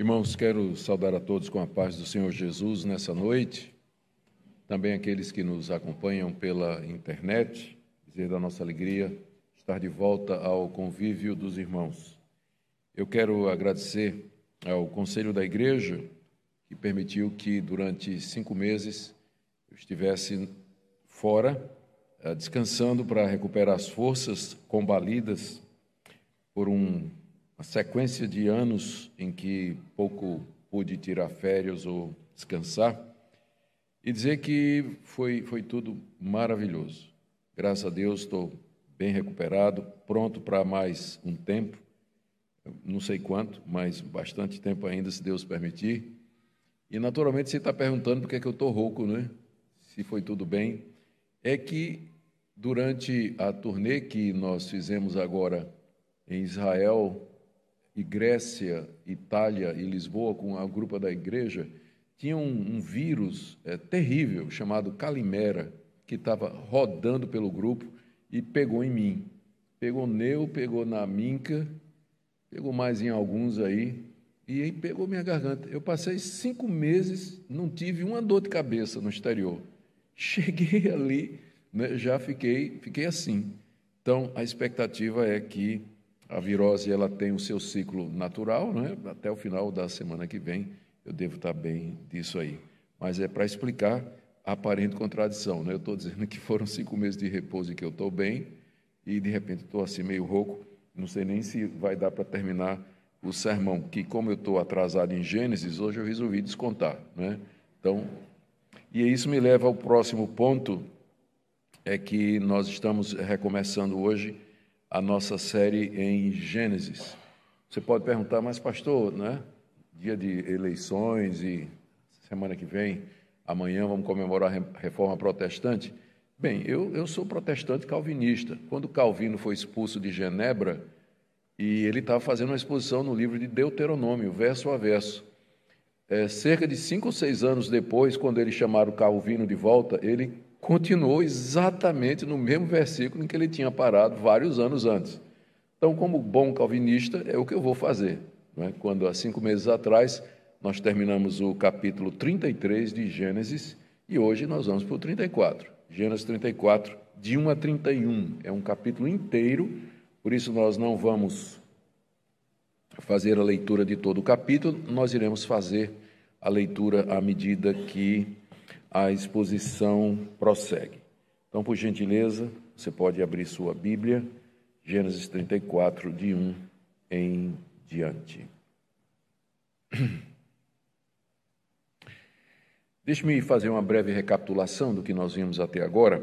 Irmãos, quero saudar a todos com a paz do Senhor Jesus nessa noite, também aqueles que nos acompanham pela internet, dizer da nossa alegria estar de volta ao convívio dos irmãos. Eu quero agradecer ao Conselho da Igreja, que permitiu que durante cinco meses eu estivesse fora, eh, descansando para recuperar as forças combalidas por um uma sequência de anos em que pouco pude tirar férias ou descansar, e dizer que foi, foi tudo maravilhoso. Graças a Deus estou bem recuperado, pronto para mais um tempo, não sei quanto, mas bastante tempo ainda, se Deus permitir. E naturalmente você está perguntando por que, é que eu estou rouco, né? Se foi tudo bem. É que durante a turnê que nós fizemos agora em Israel, e Grécia, Itália e Lisboa, com a grupo da igreja, tinha um, um vírus é, terrível chamado Calimera, que estava rodando pelo grupo e pegou em mim. Pegou neu, pegou na minca, pegou mais em alguns aí, e aí pegou minha garganta. Eu passei cinco meses, não tive uma dor de cabeça no exterior. Cheguei ali, né, já fiquei, fiquei assim. Então, a expectativa é que a virose ela tem o seu ciclo natural, né? até o final da semana que vem eu devo estar bem disso aí. Mas é para explicar a aparente contradição. Né? Eu estou dizendo que foram cinco meses de repouso e que eu estou bem, e de repente estou assim meio rouco, não sei nem se vai dar para terminar o sermão, que como eu estou atrasado em Gênesis, hoje eu resolvi descontar. Né? Então, e isso me leva ao próximo ponto, é que nós estamos recomeçando hoje a nossa série em Gênesis. Você pode perguntar, mas pastor, né? Dia de eleições e semana que vem, amanhã vamos comemorar a reforma protestante. Bem, eu, eu sou protestante calvinista. Quando Calvino foi expulso de Genebra, e ele estava fazendo uma exposição no livro de Deuteronômio, verso a verso. É, cerca de cinco ou seis anos depois, quando eles chamaram Calvino de volta, ele continuou exatamente no mesmo versículo em que ele tinha parado vários anos antes. Então, como bom calvinista, é o que eu vou fazer. É? Quando, há cinco meses atrás, nós terminamos o capítulo 33 de Gênesis e hoje nós vamos para o 34. Gênesis 34, de 1 a 31. É um capítulo inteiro, por isso nós não vamos fazer a leitura de todo o capítulo, nós iremos fazer a leitura à medida que a exposição prossegue. Então, por gentileza, você pode abrir sua Bíblia, Gênesis 34, de 1 em diante. Deixe-me fazer uma breve recapitulação do que nós vimos até agora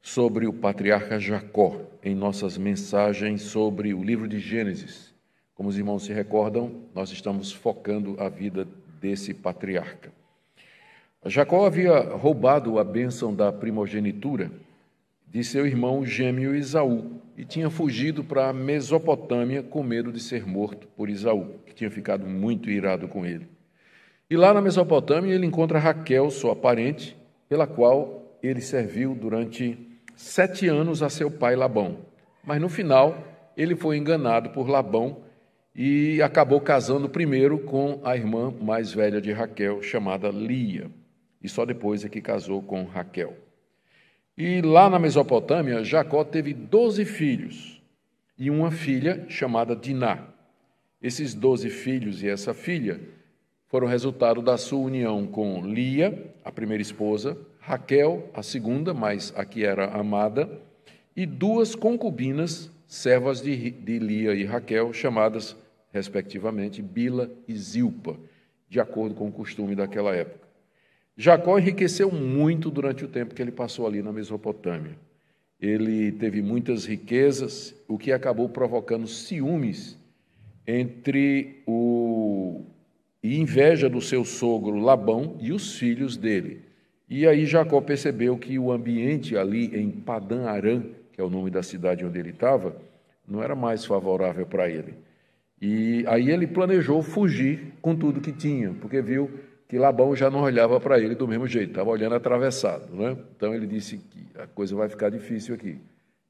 sobre o patriarca Jacó em nossas mensagens sobre o livro de Gênesis. Como os irmãos se recordam, nós estamos focando a vida desse patriarca. Jacó havia roubado a bênção da primogenitura de seu irmão gêmeo Isaú e tinha fugido para a Mesopotâmia com medo de ser morto por Isaú, que tinha ficado muito irado com ele. E lá na Mesopotâmia ele encontra Raquel, sua parente, pela qual ele serviu durante sete anos a seu pai Labão. Mas no final ele foi enganado por Labão e acabou casando primeiro com a irmã mais velha de Raquel, chamada Lia e só depois é que casou com Raquel. E lá na Mesopotâmia, Jacó teve doze filhos e uma filha chamada Diná. Esses doze filhos e essa filha foram resultado da sua união com Lia, a primeira esposa, Raquel, a segunda, mas a que era amada, e duas concubinas, servas de, de Lia e Raquel, chamadas, respectivamente, Bila e Zilpa, de acordo com o costume daquela época. Jacó enriqueceu muito durante o tempo que ele passou ali na Mesopotâmia. Ele teve muitas riquezas, o que acabou provocando ciúmes entre o e inveja do seu sogro Labão e os filhos dele. E aí Jacó percebeu que o ambiente ali em Padã Arã, que é o nome da cidade onde ele estava, não era mais favorável para ele. E aí ele planejou fugir com tudo que tinha, porque viu que Labão já não olhava para ele do mesmo jeito, estava olhando atravessado. Né? Então ele disse que a coisa vai ficar difícil aqui.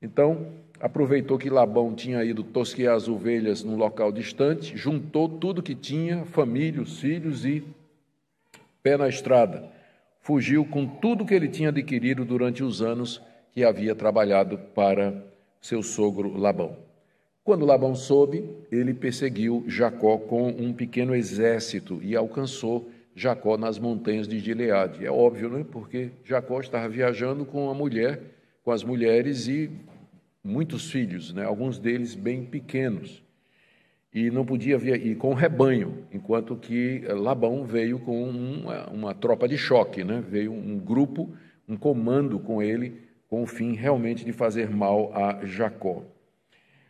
Então aproveitou que Labão tinha ido tosquear as ovelhas num local distante, juntou tudo que tinha, família, os filhos e pé na estrada. Fugiu com tudo que ele tinha adquirido durante os anos que havia trabalhado para seu sogro Labão. Quando Labão soube, ele perseguiu Jacó com um pequeno exército e alcançou Jacó nas montanhas de Gileade. É óbvio, né? Porque Jacó estava viajando com a mulher, com as mulheres e muitos filhos, né? Alguns deles bem pequenos. E não podia vir e com rebanho, enquanto que Labão veio com uma, uma tropa de choque, né? Veio um grupo, um comando com ele, com o fim realmente de fazer mal a Jacó.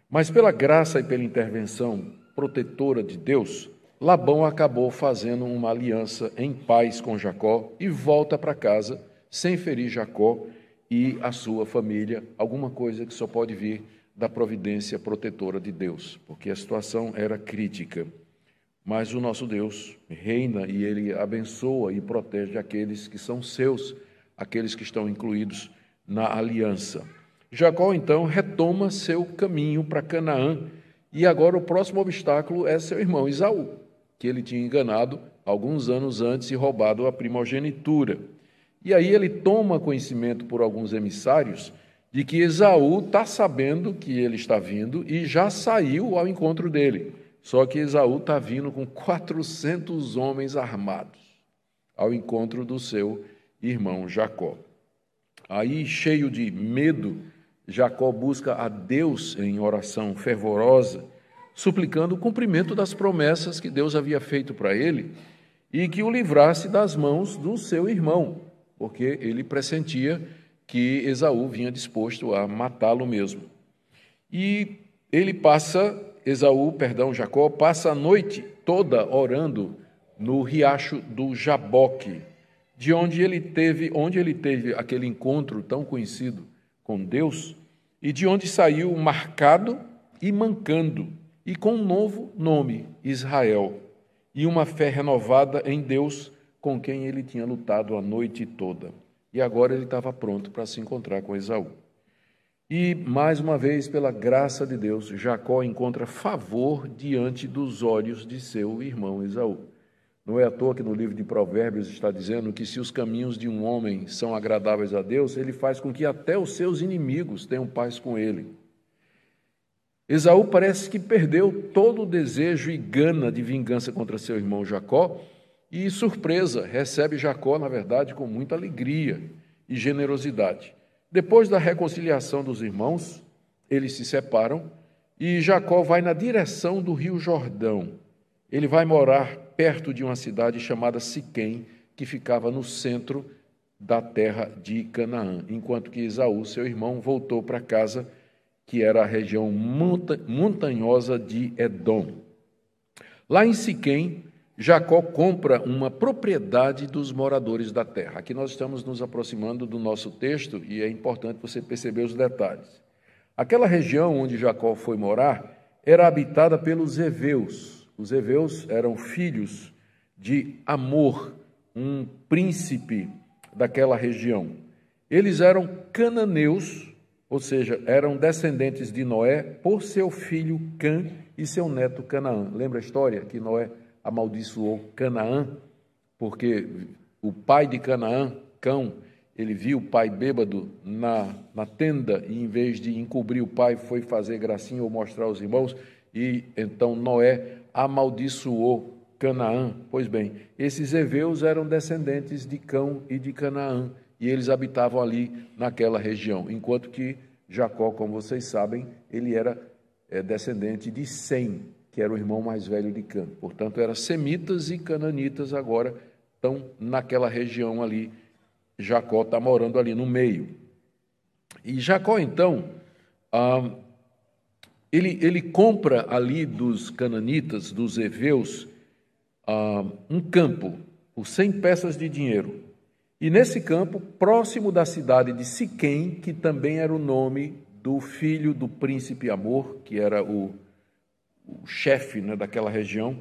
Mas pela graça e pela intervenção protetora de Deus, Labão acabou fazendo uma aliança em paz com Jacó e volta para casa sem ferir Jacó e a sua família, alguma coisa que só pode vir da providência protetora de Deus, porque a situação era crítica. Mas o nosso Deus reina e ele abençoa e protege aqueles que são seus, aqueles que estão incluídos na aliança. Jacó então retoma seu caminho para Canaã e agora o próximo obstáculo é seu irmão Isaú, que ele tinha enganado alguns anos antes e roubado a primogenitura. E aí ele toma conhecimento por alguns emissários de que Esaú está sabendo que ele está vindo e já saiu ao encontro dele. Só que Esaú está vindo com 400 homens armados ao encontro do seu irmão Jacó. Aí, cheio de medo, Jacó busca a Deus em oração fervorosa, suplicando o cumprimento das promessas que Deus havia feito para ele e que o livrasse das mãos do seu irmão, porque ele pressentia que Esaú vinha disposto a matá-lo mesmo. E ele passa, Esaú, perdão, Jacó, passa a noite toda orando no riacho do Jaboque, de onde ele teve, onde ele teve aquele encontro tão conhecido com Deus, e de onde saiu marcado e mancando, e com um novo nome, Israel, e uma fé renovada em Deus com quem ele tinha lutado a noite toda. E agora ele estava pronto para se encontrar com Esaú. E, mais uma vez, pela graça de Deus, Jacó encontra favor diante dos olhos de seu irmão Esaú. Não é à toa que no livro de Provérbios está dizendo que se os caminhos de um homem são agradáveis a Deus, ele faz com que até os seus inimigos tenham paz com ele. Esaú parece que perdeu todo o desejo e gana de vingança contra seu irmão Jacó, e surpresa, recebe Jacó, na verdade, com muita alegria e generosidade. Depois da reconciliação dos irmãos, eles se separam e Jacó vai na direção do rio Jordão. Ele vai morar perto de uma cidade chamada Siquém, que ficava no centro da terra de Canaã, enquanto que Esaú, seu irmão, voltou para casa, que era a região montanhosa de Edom. Lá em Siquém, Jacó compra uma propriedade dos moradores da terra. Aqui nós estamos nos aproximando do nosso texto e é importante você perceber os detalhes. Aquela região onde Jacó foi morar era habitada pelos heveus, os heveus eram filhos de Amor, um príncipe daquela região. Eles eram cananeus, ou seja, eram descendentes de Noé por seu filho Cã e seu neto Canaã. Lembra a história que Noé amaldiçoou Canaã? Porque o pai de Canaã, Cão, ele viu o pai bêbado na, na tenda e, em vez de encobrir o pai, foi fazer gracinha ou mostrar aos irmãos. E então Noé amaldiçoou Canaã. Pois bem, esses heveus eram descendentes de Cão e de Canaã, e eles habitavam ali naquela região, enquanto que Jacó, como vocês sabem, ele era é, descendente de Sem, que era o irmão mais velho de Cã. Portanto, eram semitas e cananitas agora estão naquela região ali. Jacó está morando ali no meio. E Jacó, então, ah, ele, ele compra ali dos cananitas, dos heveus, uh, um campo por 100 peças de dinheiro. E nesse campo, próximo da cidade de Siquém, que também era o nome do filho do príncipe Amor, que era o, o chefe né, daquela região,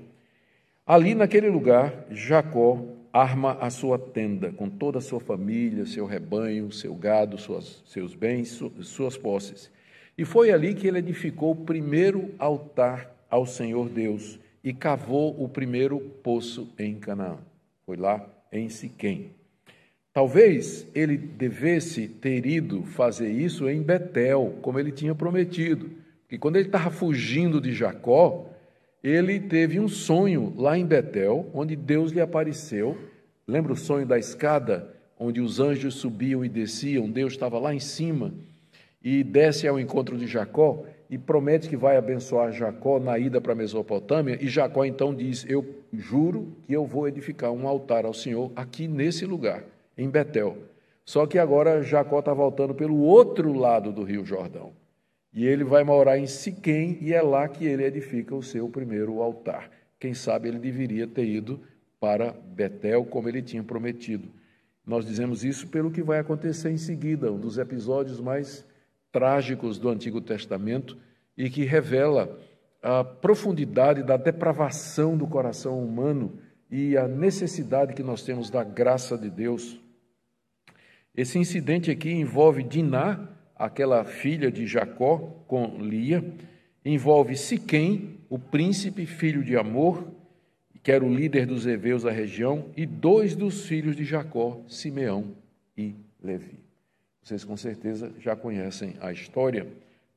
ali naquele lugar, Jacó arma a sua tenda com toda a sua família, seu rebanho, seu gado, suas, seus bens, suas posses. E foi ali que ele edificou o primeiro altar ao Senhor Deus e cavou o primeiro poço em Canaã. Foi lá em Siquém. Talvez ele devesse ter ido fazer isso em Betel, como ele tinha prometido. Porque quando ele estava fugindo de Jacó, ele teve um sonho lá em Betel, onde Deus lhe apareceu. Lembra o sonho da escada, onde os anjos subiam e desciam? Deus estava lá em cima e desce ao encontro de Jacó e promete que vai abençoar Jacó na ida para a Mesopotâmia. E Jacó então diz: Eu juro que eu vou edificar um altar ao Senhor aqui nesse lugar, em Betel. Só que agora Jacó está voltando pelo outro lado do rio Jordão. E ele vai morar em Siquém e é lá que ele edifica o seu primeiro altar. Quem sabe ele deveria ter ido para Betel como ele tinha prometido. Nós dizemos isso pelo que vai acontecer em seguida, um dos episódios mais trágicos do Antigo Testamento e que revela a profundidade da depravação do coração humano e a necessidade que nós temos da graça de Deus. Esse incidente aqui envolve Diná, aquela filha de Jacó com Lia, envolve Siquém, o príncipe filho de Amor, que era o líder dos heveus da região, e dois dos filhos de Jacó, Simeão e Levi. Vocês com certeza já conhecem a história,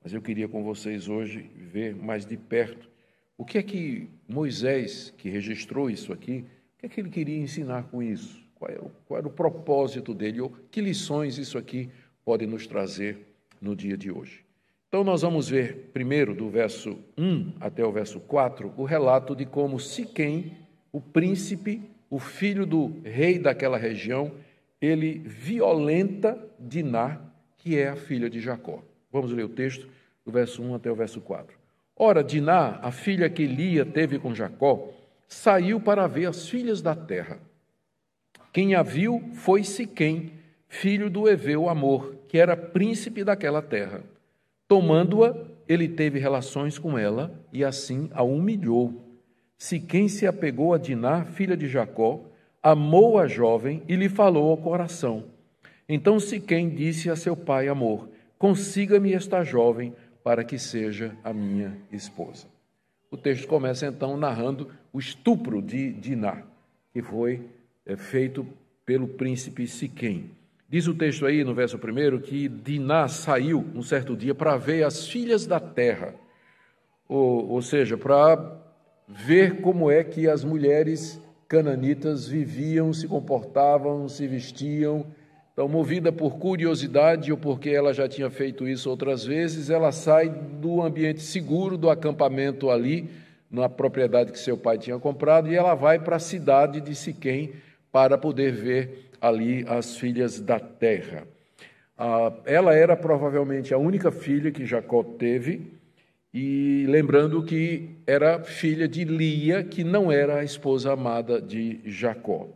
mas eu queria com vocês hoje ver mais de perto o que é que Moisés, que registrou isso aqui, o que é que ele queria ensinar com isso? Qual era, é o, qual era o propósito dele? Ou que lições isso aqui pode nos trazer no dia de hoje? Então, nós vamos ver primeiro, do verso 1 até o verso 4, o relato de como Siquém, o príncipe, o filho do rei daquela região, ele violenta Diná, que é a filha de Jacó. Vamos ler o texto do verso 1 até o verso 4. Ora, Diná, a filha que Lia teve com Jacó, saiu para ver as filhas da terra. Quem a viu foi Siquém, filho do Eveu Amor, que era príncipe daquela terra. Tomando-a, ele teve relações com ela e assim a humilhou. Siquém se apegou a Diná, filha de Jacó, amou a jovem e lhe falou ao coração. Então Siquém disse a seu pai Amor: Consiga-me esta jovem para que seja a minha esposa. O texto começa então narrando o estupro de Diná, que foi é, feito pelo príncipe Siquém. Diz o texto aí no verso primeiro que Diná saiu um certo dia para ver as filhas da terra, ou, ou seja, para ver como é que as mulheres cananitas viviam, se comportavam, se vestiam. Então, movida por curiosidade ou porque ela já tinha feito isso outras vezes, ela sai do ambiente seguro do acampamento ali, na propriedade que seu pai tinha comprado, e ela vai para a cidade de Siquém para poder ver ali as filhas da terra. Ah, ela era provavelmente a única filha que Jacó teve, e lembrando que era filha de Lia, que não era a esposa amada de Jacó.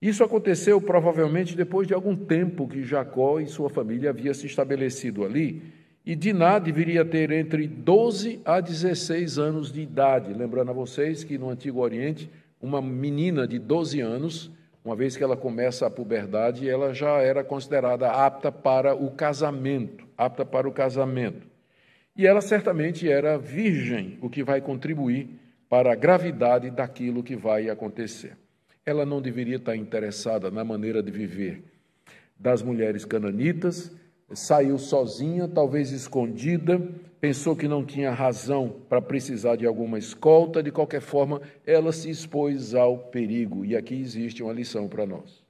Isso aconteceu provavelmente depois de algum tempo que Jacó e sua família havia se estabelecido ali, e Diná deveria ter entre 12 a 16 anos de idade. Lembrando a vocês que no Antigo Oriente, uma menina de 12 anos, uma vez que ela começa a puberdade, ela já era considerada apta para o casamento, apta para o casamento. E ela certamente era virgem, o que vai contribuir para a gravidade daquilo que vai acontecer. Ela não deveria estar interessada na maneira de viver das mulheres cananitas, saiu sozinha, talvez escondida, pensou que não tinha razão para precisar de alguma escolta, de qualquer forma, ela se expôs ao perigo. E aqui existe uma lição para nós.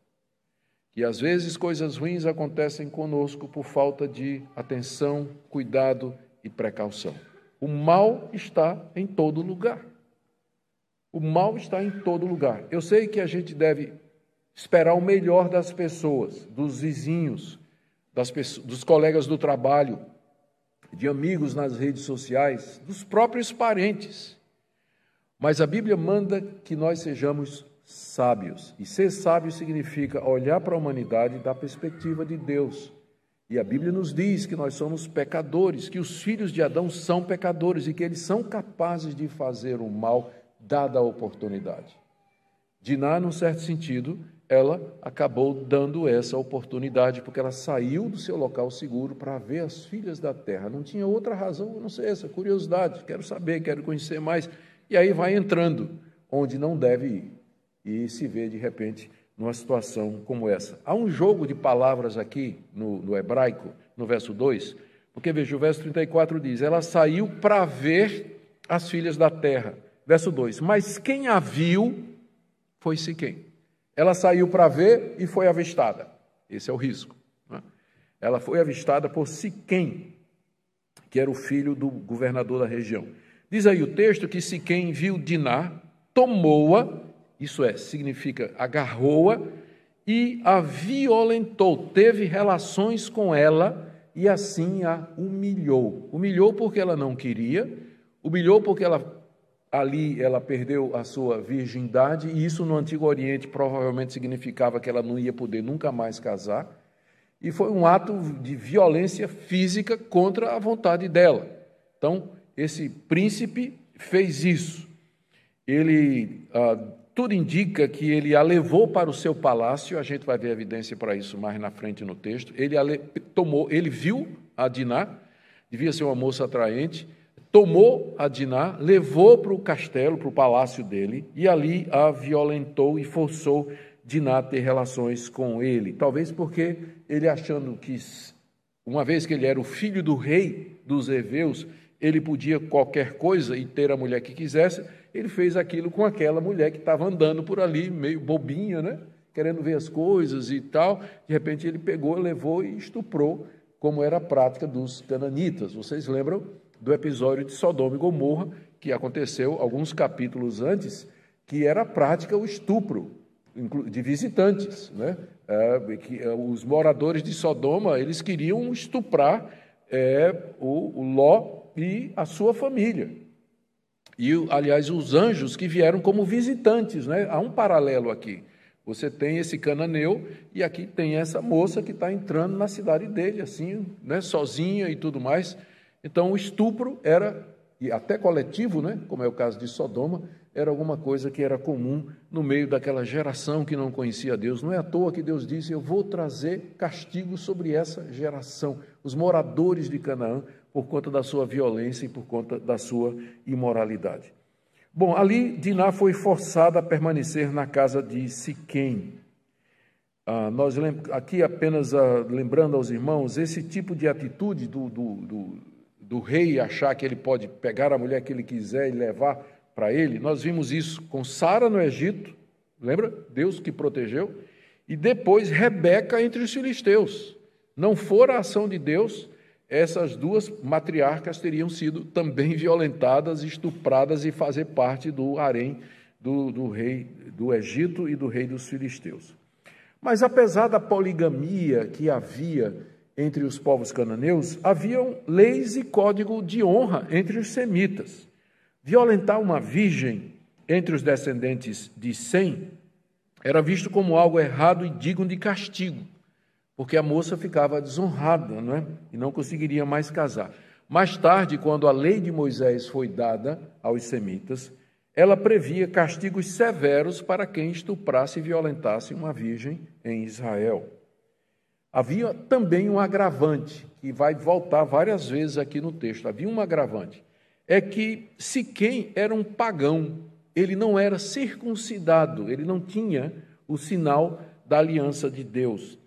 Que às vezes coisas ruins acontecem conosco por falta de atenção, cuidado e precaução. O mal está em todo lugar. O mal está em todo lugar. Eu sei que a gente deve esperar o melhor das pessoas, dos vizinhos, das pessoas, dos colegas do trabalho, de amigos nas redes sociais, dos próprios parentes. Mas a Bíblia manda que nós sejamos sábios. E ser sábio significa olhar para a humanidade da perspectiva de Deus. E a Bíblia nos diz que nós somos pecadores, que os filhos de Adão são pecadores e que eles são capazes de fazer o mal dada a oportunidade. Diná, num certo sentido, ela acabou dando essa oportunidade, porque ela saiu do seu local seguro para ver as filhas da terra. Não tinha outra razão, não sei essa curiosidade, quero saber, quero conhecer mais. E aí vai entrando onde não deve ir e se vê de repente numa situação como essa. Há um jogo de palavras aqui no, no hebraico, no verso 2, porque veja, o verso 34 diz: Ela saiu para ver as filhas da terra. Verso 2: Mas quem a viu foi Siquém. Ela saiu para ver e foi avistada. Esse é o risco. Né? Ela foi avistada por Siquém, que era o filho do governador da região. Diz aí o texto que Siquém viu Diná, tomou-a, isso é, significa agarrou-a e a violentou, teve relações com ela e assim a humilhou. Humilhou porque ela não queria, humilhou porque ela ali ela perdeu a sua virgindade, e isso no Antigo Oriente provavelmente significava que ela não ia poder nunca mais casar, e foi um ato de violência física contra a vontade dela. Então, esse príncipe fez isso. Ele, ah, tudo indica que ele a levou para o seu palácio, a gente vai ver evidência para isso mais na frente no texto. Ele tomou, ele viu a Diná, devia ser uma moça atraente, tomou a Diná, levou para o castelo, para o palácio dele, e ali a violentou e forçou Diná a ter relações com ele. Talvez porque ele achando que, uma vez que ele era o filho do rei dos heveus, ele podia qualquer coisa e ter a mulher que quisesse, ele fez aquilo com aquela mulher que estava andando por ali, meio bobinha, né? querendo ver as coisas e tal. De repente ele pegou, levou e estuprou, como era a prática dos cananitas. Vocês lembram do episódio de Sodoma e Gomorra, que aconteceu alguns capítulos antes, que era prática o estupro de visitantes, né? É, é, os moradores de Sodoma eles queriam estuprar é, o, o Ló e a sua família. E, aliás, os anjos que vieram como visitantes, né? Há um paralelo aqui. Você tem esse cananeu e aqui tem essa moça que está entrando na cidade dele, assim, né? sozinha e tudo mais. Então, o estupro era, e até coletivo, né, como é o caso de Sodoma, era alguma coisa que era comum no meio daquela geração que não conhecia Deus. Não é à toa que Deus disse: Eu vou trazer castigo sobre essa geração, os moradores de Canaã, por conta da sua violência e por conta da sua imoralidade. Bom, ali Diná foi forçada a permanecer na casa de Siquém. Ah, nós aqui apenas ah, lembrando aos irmãos esse tipo de atitude do, do, do do rei achar que ele pode pegar a mulher que ele quiser e levar para ele. Nós vimos isso com Sara no Egito, lembra? Deus que protegeu. E depois Rebeca entre os filisteus. Não for a ação de Deus, essas duas matriarcas teriam sido também violentadas, estupradas e fazer parte do harém do, do rei do Egito e do rei dos filisteus. Mas apesar da poligamia que havia entre os povos cananeus, haviam leis e código de honra entre os semitas. Violentar uma virgem entre os descendentes de Sem era visto como algo errado e digno de castigo, porque a moça ficava desonrada não é? e não conseguiria mais casar. Mais tarde, quando a lei de Moisés foi dada aos semitas, ela previa castigos severos para quem estuprasse e violentasse uma virgem em Israel. Havia também um agravante, que vai voltar várias vezes aqui no texto. Havia um agravante. É que Siquém era um pagão, ele não era circuncidado, ele não tinha o sinal da aliança de Deus.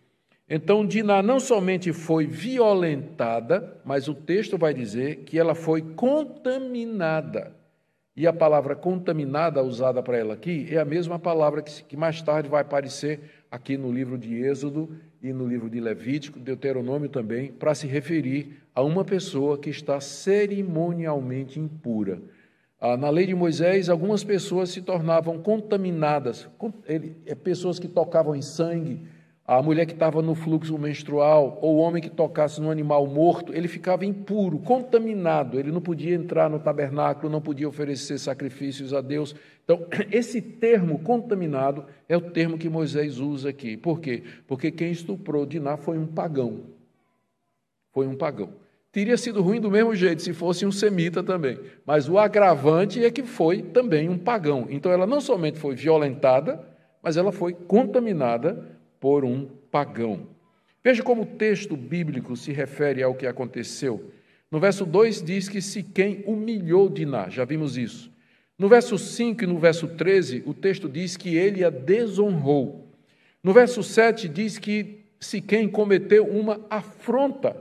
Então, Diná não somente foi violentada, mas o texto vai dizer que ela foi contaminada. E a palavra contaminada usada para ela aqui é a mesma palavra que mais tarde vai aparecer aqui no livro de Êxodo e no livro de Levítico, Deuteronômio também, para se referir a uma pessoa que está cerimonialmente impura. Ah, na lei de Moisés, algumas pessoas se tornavam contaminadas, é, pessoas que tocavam em sangue, a mulher que estava no fluxo menstrual, ou o homem que tocasse no animal morto, ele ficava impuro, contaminado, ele não podia entrar no tabernáculo, não podia oferecer sacrifícios a Deus. Então, esse termo contaminado é o termo que Moisés usa aqui. Por quê? Porque quem estuprou Diná foi um pagão. Foi um pagão. teria sido ruim do mesmo jeito se fosse um semita também. Mas o agravante é que foi também um pagão. Então ela não somente foi violentada, mas ela foi contaminada por um pagão. Veja como o texto bíblico se refere ao que aconteceu. No verso 2 diz que Siquém humilhou Diná, já vimos isso. No verso 5 e no verso 13, o texto diz que ele a desonrou. No verso 7 diz que Siquém cometeu uma afronta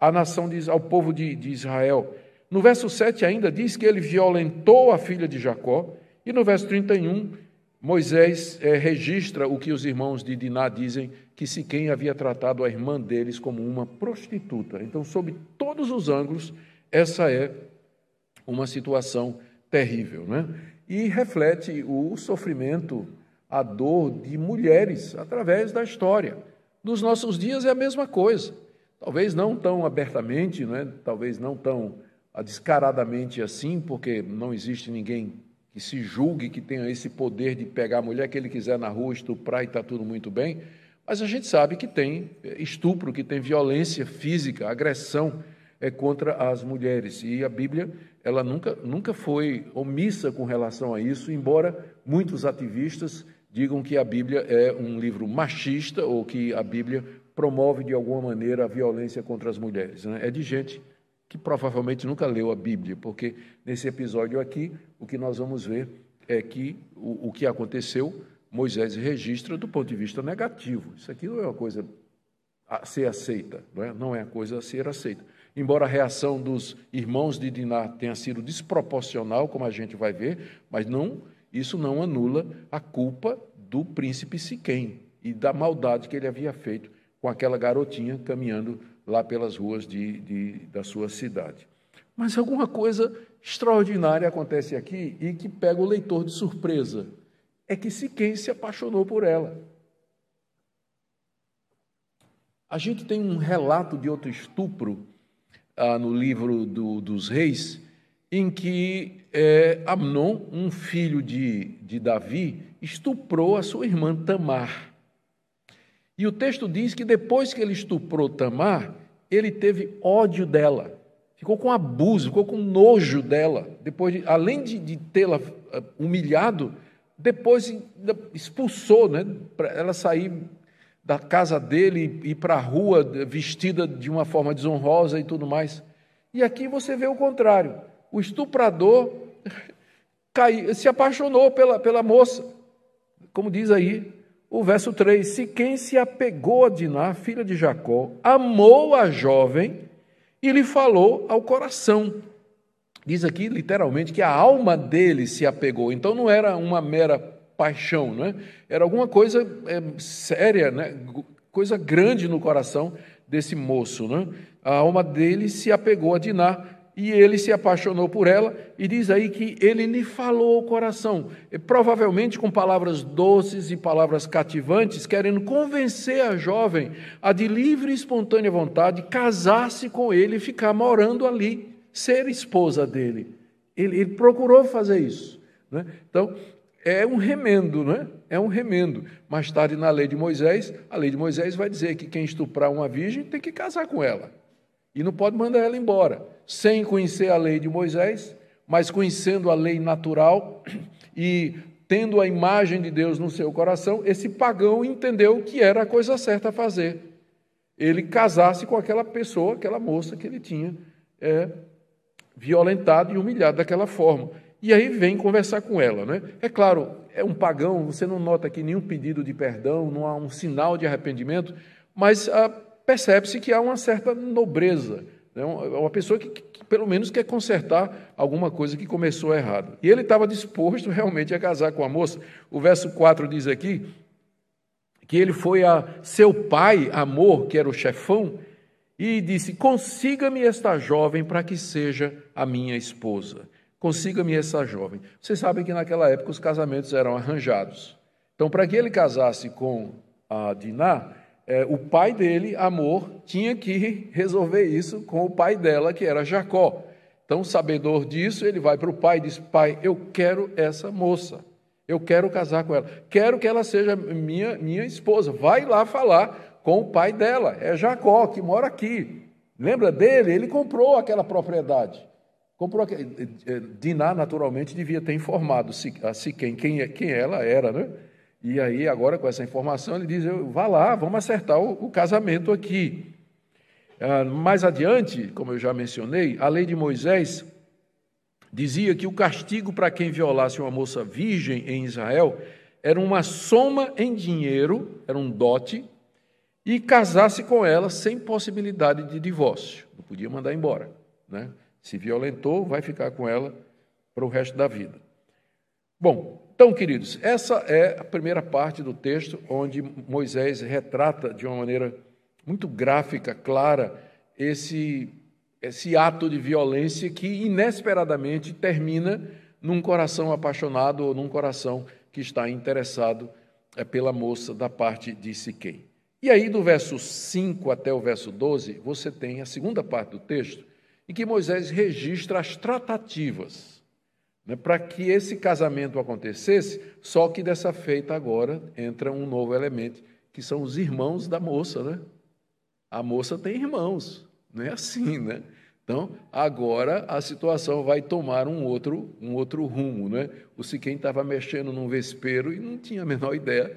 à nação de, ao povo de, de Israel. No verso 7 ainda diz que ele violentou a filha de Jacó. E no verso 31, Moisés é, registra o que os irmãos de Diná dizem, que Siquém havia tratado a irmã deles como uma prostituta. Então, sob todos os ângulos, essa é uma situação terrível. Né? E reflete o sofrimento, a dor de mulheres através da história. Nos nossos dias é a mesma coisa. Talvez não tão abertamente, né? talvez não tão descaradamente assim, porque não existe ninguém que se julgue que tenha esse poder de pegar a mulher que ele quiser na rua, estuprar e está tudo muito bem. Mas a gente sabe que tem estupro, que tem violência física, agressão é, contra as mulheres. E a Bíblia ela nunca, nunca foi omissa com relação a isso, embora muitos ativistas digam que a Bíblia é um livro machista ou que a Bíblia promove de alguma maneira a violência contra as mulheres. Né? É de gente que provavelmente nunca leu a Bíblia, porque nesse episódio aqui o que nós vamos ver é que o, o que aconteceu, Moisés registra do ponto de vista negativo. Isso aqui não é uma coisa a ser aceita, não é, não é coisa a ser aceita. Embora a reação dos irmãos de Diná tenha sido desproporcional, como a gente vai ver, mas não, isso não anula a culpa do príncipe Siquém e da maldade que ele havia feito com aquela garotinha caminhando lá pelas ruas de, de, da sua cidade. Mas alguma coisa extraordinária acontece aqui e que pega o leitor de surpresa. É que Siquém se apaixonou por ela. A gente tem um relato de outro estupro ah, no livro do, dos reis, em que é, Amnon, um filho de, de Davi, estuprou a sua irmã Tamar. E o texto diz que depois que ele estuprou Tamar, ele teve ódio dela, ficou com abuso, ficou com nojo dela. Depois, de, além de, de tê-la ah, humilhado, depois expulsou, né, ela sair da casa dele e ir para a rua vestida de uma forma desonrosa e tudo mais. E aqui você vê o contrário. O estuprador se apaixonou pela, pela moça, como diz aí, o verso 3: Se quem se apegou a Diná, filha de Jacó, amou a jovem e lhe falou ao coração. Diz aqui literalmente que a alma dele se apegou. Então não era uma mera paixão, não é? Era alguma coisa é, séria, né? coisa grande no coração desse moço. Né? A alma dele se apegou a Diná e ele se apaixonou por ela, e diz aí que ele lhe falou o coração, provavelmente com palavras doces e palavras cativantes, querendo convencer a jovem a de livre e espontânea vontade casar-se com ele e ficar morando ali, ser esposa dele. Ele, ele procurou fazer isso. Né? Então, é um remendo, né? É um remendo. Mais tarde, na lei de Moisés, a lei de Moisés vai dizer que quem estuprar uma virgem tem que casar com ela. E não pode mandar ela embora, sem conhecer a lei de Moisés, mas conhecendo a lei natural e tendo a imagem de Deus no seu coração, esse pagão entendeu que era a coisa certa a fazer. Ele casasse com aquela pessoa, aquela moça que ele tinha é, violentado e humilhado daquela forma. E aí vem conversar com ela. Né? É claro, é um pagão, você não nota aqui nenhum pedido de perdão, não há um sinal de arrependimento, mas a percebe-se que há uma certa nobreza, né? uma pessoa que, que, pelo menos quer consertar alguma coisa que começou errado. E ele estava disposto realmente a casar com a moça. O verso 4 diz aqui que ele foi a seu pai, Amor, que era o chefão, e disse: Consiga-me esta jovem para que seja a minha esposa. Consiga-me essa jovem. Vocês sabem que naquela época os casamentos eram arranjados. Então, para que ele casasse com a Diná, é, o pai dele, Amor, tinha que resolver isso com o pai dela, que era Jacó. Então, sabedor disso, ele vai para o pai e diz: Pai, eu quero essa moça, eu quero casar com ela, quero que ela seja minha, minha esposa. Vai lá falar com o pai dela, é Jacó, que mora aqui. Lembra dele? Ele comprou aquela propriedade. Comprou aquele... Diná, naturalmente, devia ter informado a Siquém quem, quem ela era, né? E aí, agora, com essa informação, ele diz: vá lá, vamos acertar o, o casamento aqui. Ah, mais adiante, como eu já mencionei, a lei de Moisés dizia que o castigo para quem violasse uma moça virgem em Israel era uma soma em dinheiro, era um dote, e casasse com ela sem possibilidade de divórcio. Não podia mandar embora. Né? Se violentou, vai ficar com ela para o resto da vida. Bom, então, queridos, essa é a primeira parte do texto onde Moisés retrata de uma maneira muito gráfica, clara, esse, esse ato de violência que inesperadamente termina num coração apaixonado ou num coração que está interessado é, pela moça da parte de Siquém. E aí, do verso 5 até o verso 12, você tem a segunda parte do texto, em que Moisés registra as tratativas para que esse casamento acontecesse, só que dessa feita agora entra um novo elemento, que são os irmãos da moça, né? A moça tem irmãos, não é assim, né? Então, agora a situação vai tomar um outro, um outro rumo, né? O Siquém estava mexendo num vespeiro e não tinha a menor ideia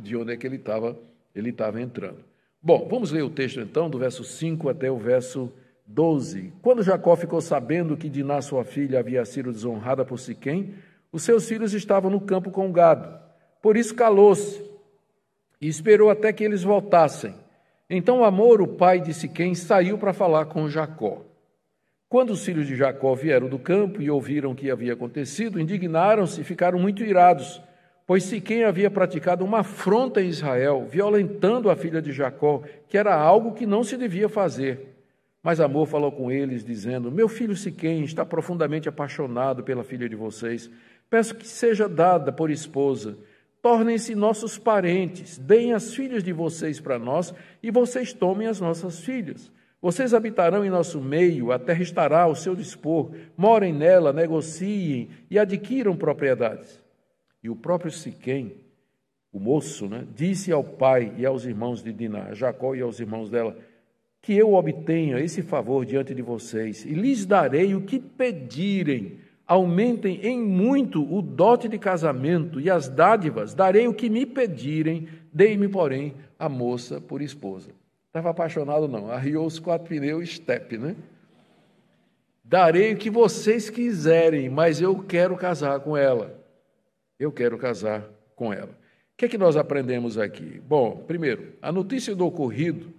de onde é que ele estava ele estava entrando. Bom, vamos ler o texto então, do verso 5 até o verso 12. Quando Jacó ficou sabendo que Diná, sua filha, havia sido desonrada por Siquém, os seus filhos estavam no campo com o gado. Por isso calou-se e esperou até que eles voltassem. Então Amor, o pai de Siquém, saiu para falar com Jacó. Quando os filhos de Jacó vieram do campo e ouviram o que havia acontecido, indignaram-se e ficaram muito irados, pois Siquém havia praticado uma afronta em Israel, violentando a filha de Jacó, que era algo que não se devia fazer. Mas Amor falou com eles, dizendo: Meu filho Siquém está profundamente apaixonado pela filha de vocês. Peço que seja dada por esposa tornem-se nossos parentes, deem as filhas de vocês para nós e vocês tomem as nossas filhas. Vocês habitarão em nosso meio, a terra estará ao seu dispor, morem nela, negociem e adquiram propriedades. E o próprio Siquém, o moço, né, disse ao pai e aos irmãos de Diná, Jacó e aos irmãos dela, que eu obtenha esse favor diante de vocês e lhes darei o que pedirem aumentem em muito o dote de casamento e as dádivas, darei o que me pedirem, dei-me, porém, a moça por esposa. Estava apaixonado, não, arriou os quatro pneus, step, né? Darei o que vocês quiserem, mas eu quero casar com ela. Eu quero casar com ela. O que é que nós aprendemos aqui? Bom, primeiro, a notícia do ocorrido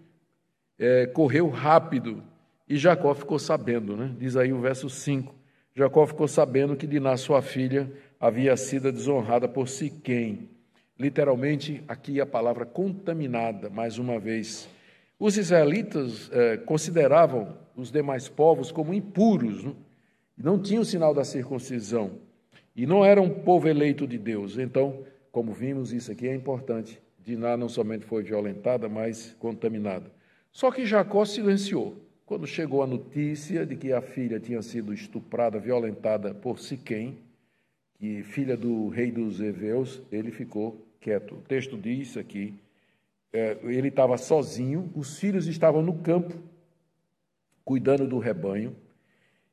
é, correu rápido e Jacó ficou sabendo, né? Diz aí o verso 5 Jacó ficou sabendo que Diná, sua filha, havia sido desonrada por Siquém. Literalmente, aqui a palavra contaminada, mais uma vez. Os israelitas eh, consideravam os demais povos como impuros, não, não tinham sinal da circuncisão e não eram povo eleito de Deus. Então, como vimos, isso aqui é importante. Diná não somente foi violentada, mas contaminada. Só que Jacó silenciou. Quando chegou a notícia de que a filha tinha sido estuprada, violentada por Siquém, que filha do rei dos Eveus, ele ficou quieto. O texto diz aqui, é, ele estava sozinho, os filhos estavam no campo, cuidando do rebanho,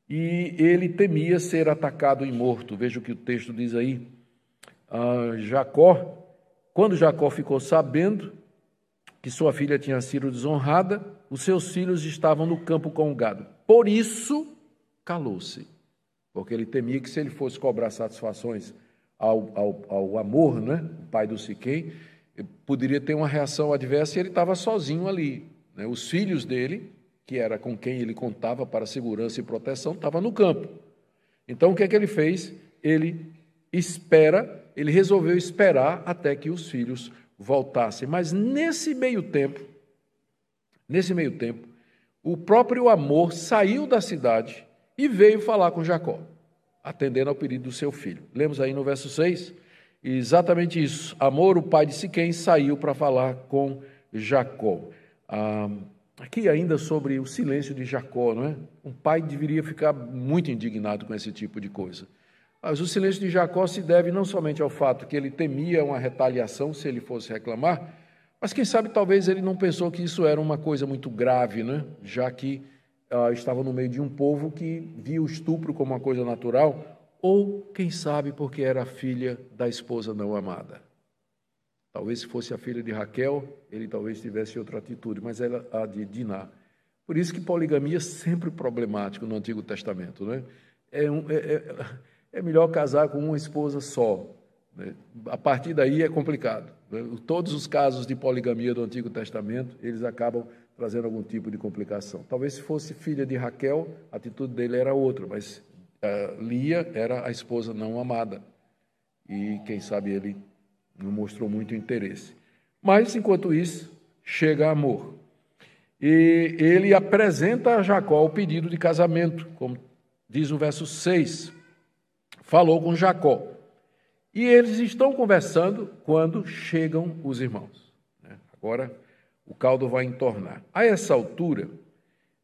e ele temia ser atacado e morto. Veja o que o texto diz aí. Ah, Jacó, quando Jacó ficou sabendo que sua filha tinha sido desonrada, os seus filhos estavam no campo com o gado. Por isso, calou-se, porque ele temia que se ele fosse cobrar satisfações ao, ao, ao amor, né, o pai do Siquém, poderia ter uma reação adversa e ele estava sozinho ali. Né? Os filhos dele, que era com quem ele contava para segurança e proteção, estavam no campo. Então, o que é que ele fez? Ele espera, ele resolveu esperar até que os filhos voltassem. Mas nesse meio tempo, nesse meio tempo, o próprio amor saiu da cidade e veio falar com Jacó, atendendo ao pedido do seu filho. Lemos aí no verso 6, exatamente isso. Amor, o pai de Siquém, saiu para falar com Jacó. Ah, aqui ainda sobre o silêncio de Jacó, não é? Um pai deveria ficar muito indignado com esse tipo de coisa. Mas o silêncio de Jacó se deve não somente ao fato que ele temia uma retaliação se ele fosse reclamar, Mas quem sabe talvez ele não pensou que isso era uma coisa muito grave, né? já que uh, estava no meio de um povo que via o estupro como uma coisa natural, ou quem sabe porque era filha da esposa não amada. Talvez se fosse a filha de Raquel, ele talvez tivesse outra atitude, mas era a de Diná. Por isso que poligamia é sempre problemático no Antigo Testamento. Né? É, um, é, é, é melhor casar com uma esposa só. Né? A partir daí é complicado. Né? Todos os casos de poligamia do Antigo Testamento, eles acabam trazendo algum tipo de complicação. Talvez se fosse filha de Raquel, a atitude dele era outra, mas uh, Lia era a esposa não amada. E quem sabe ele não mostrou muito interesse. Mas, enquanto isso, chega amor. E ele apresenta a Jacó o pedido de casamento, como diz o verso 6. Falou com Jacó. E eles estão conversando quando chegam os irmãos. Né? Agora o caldo vai entornar. A essa altura,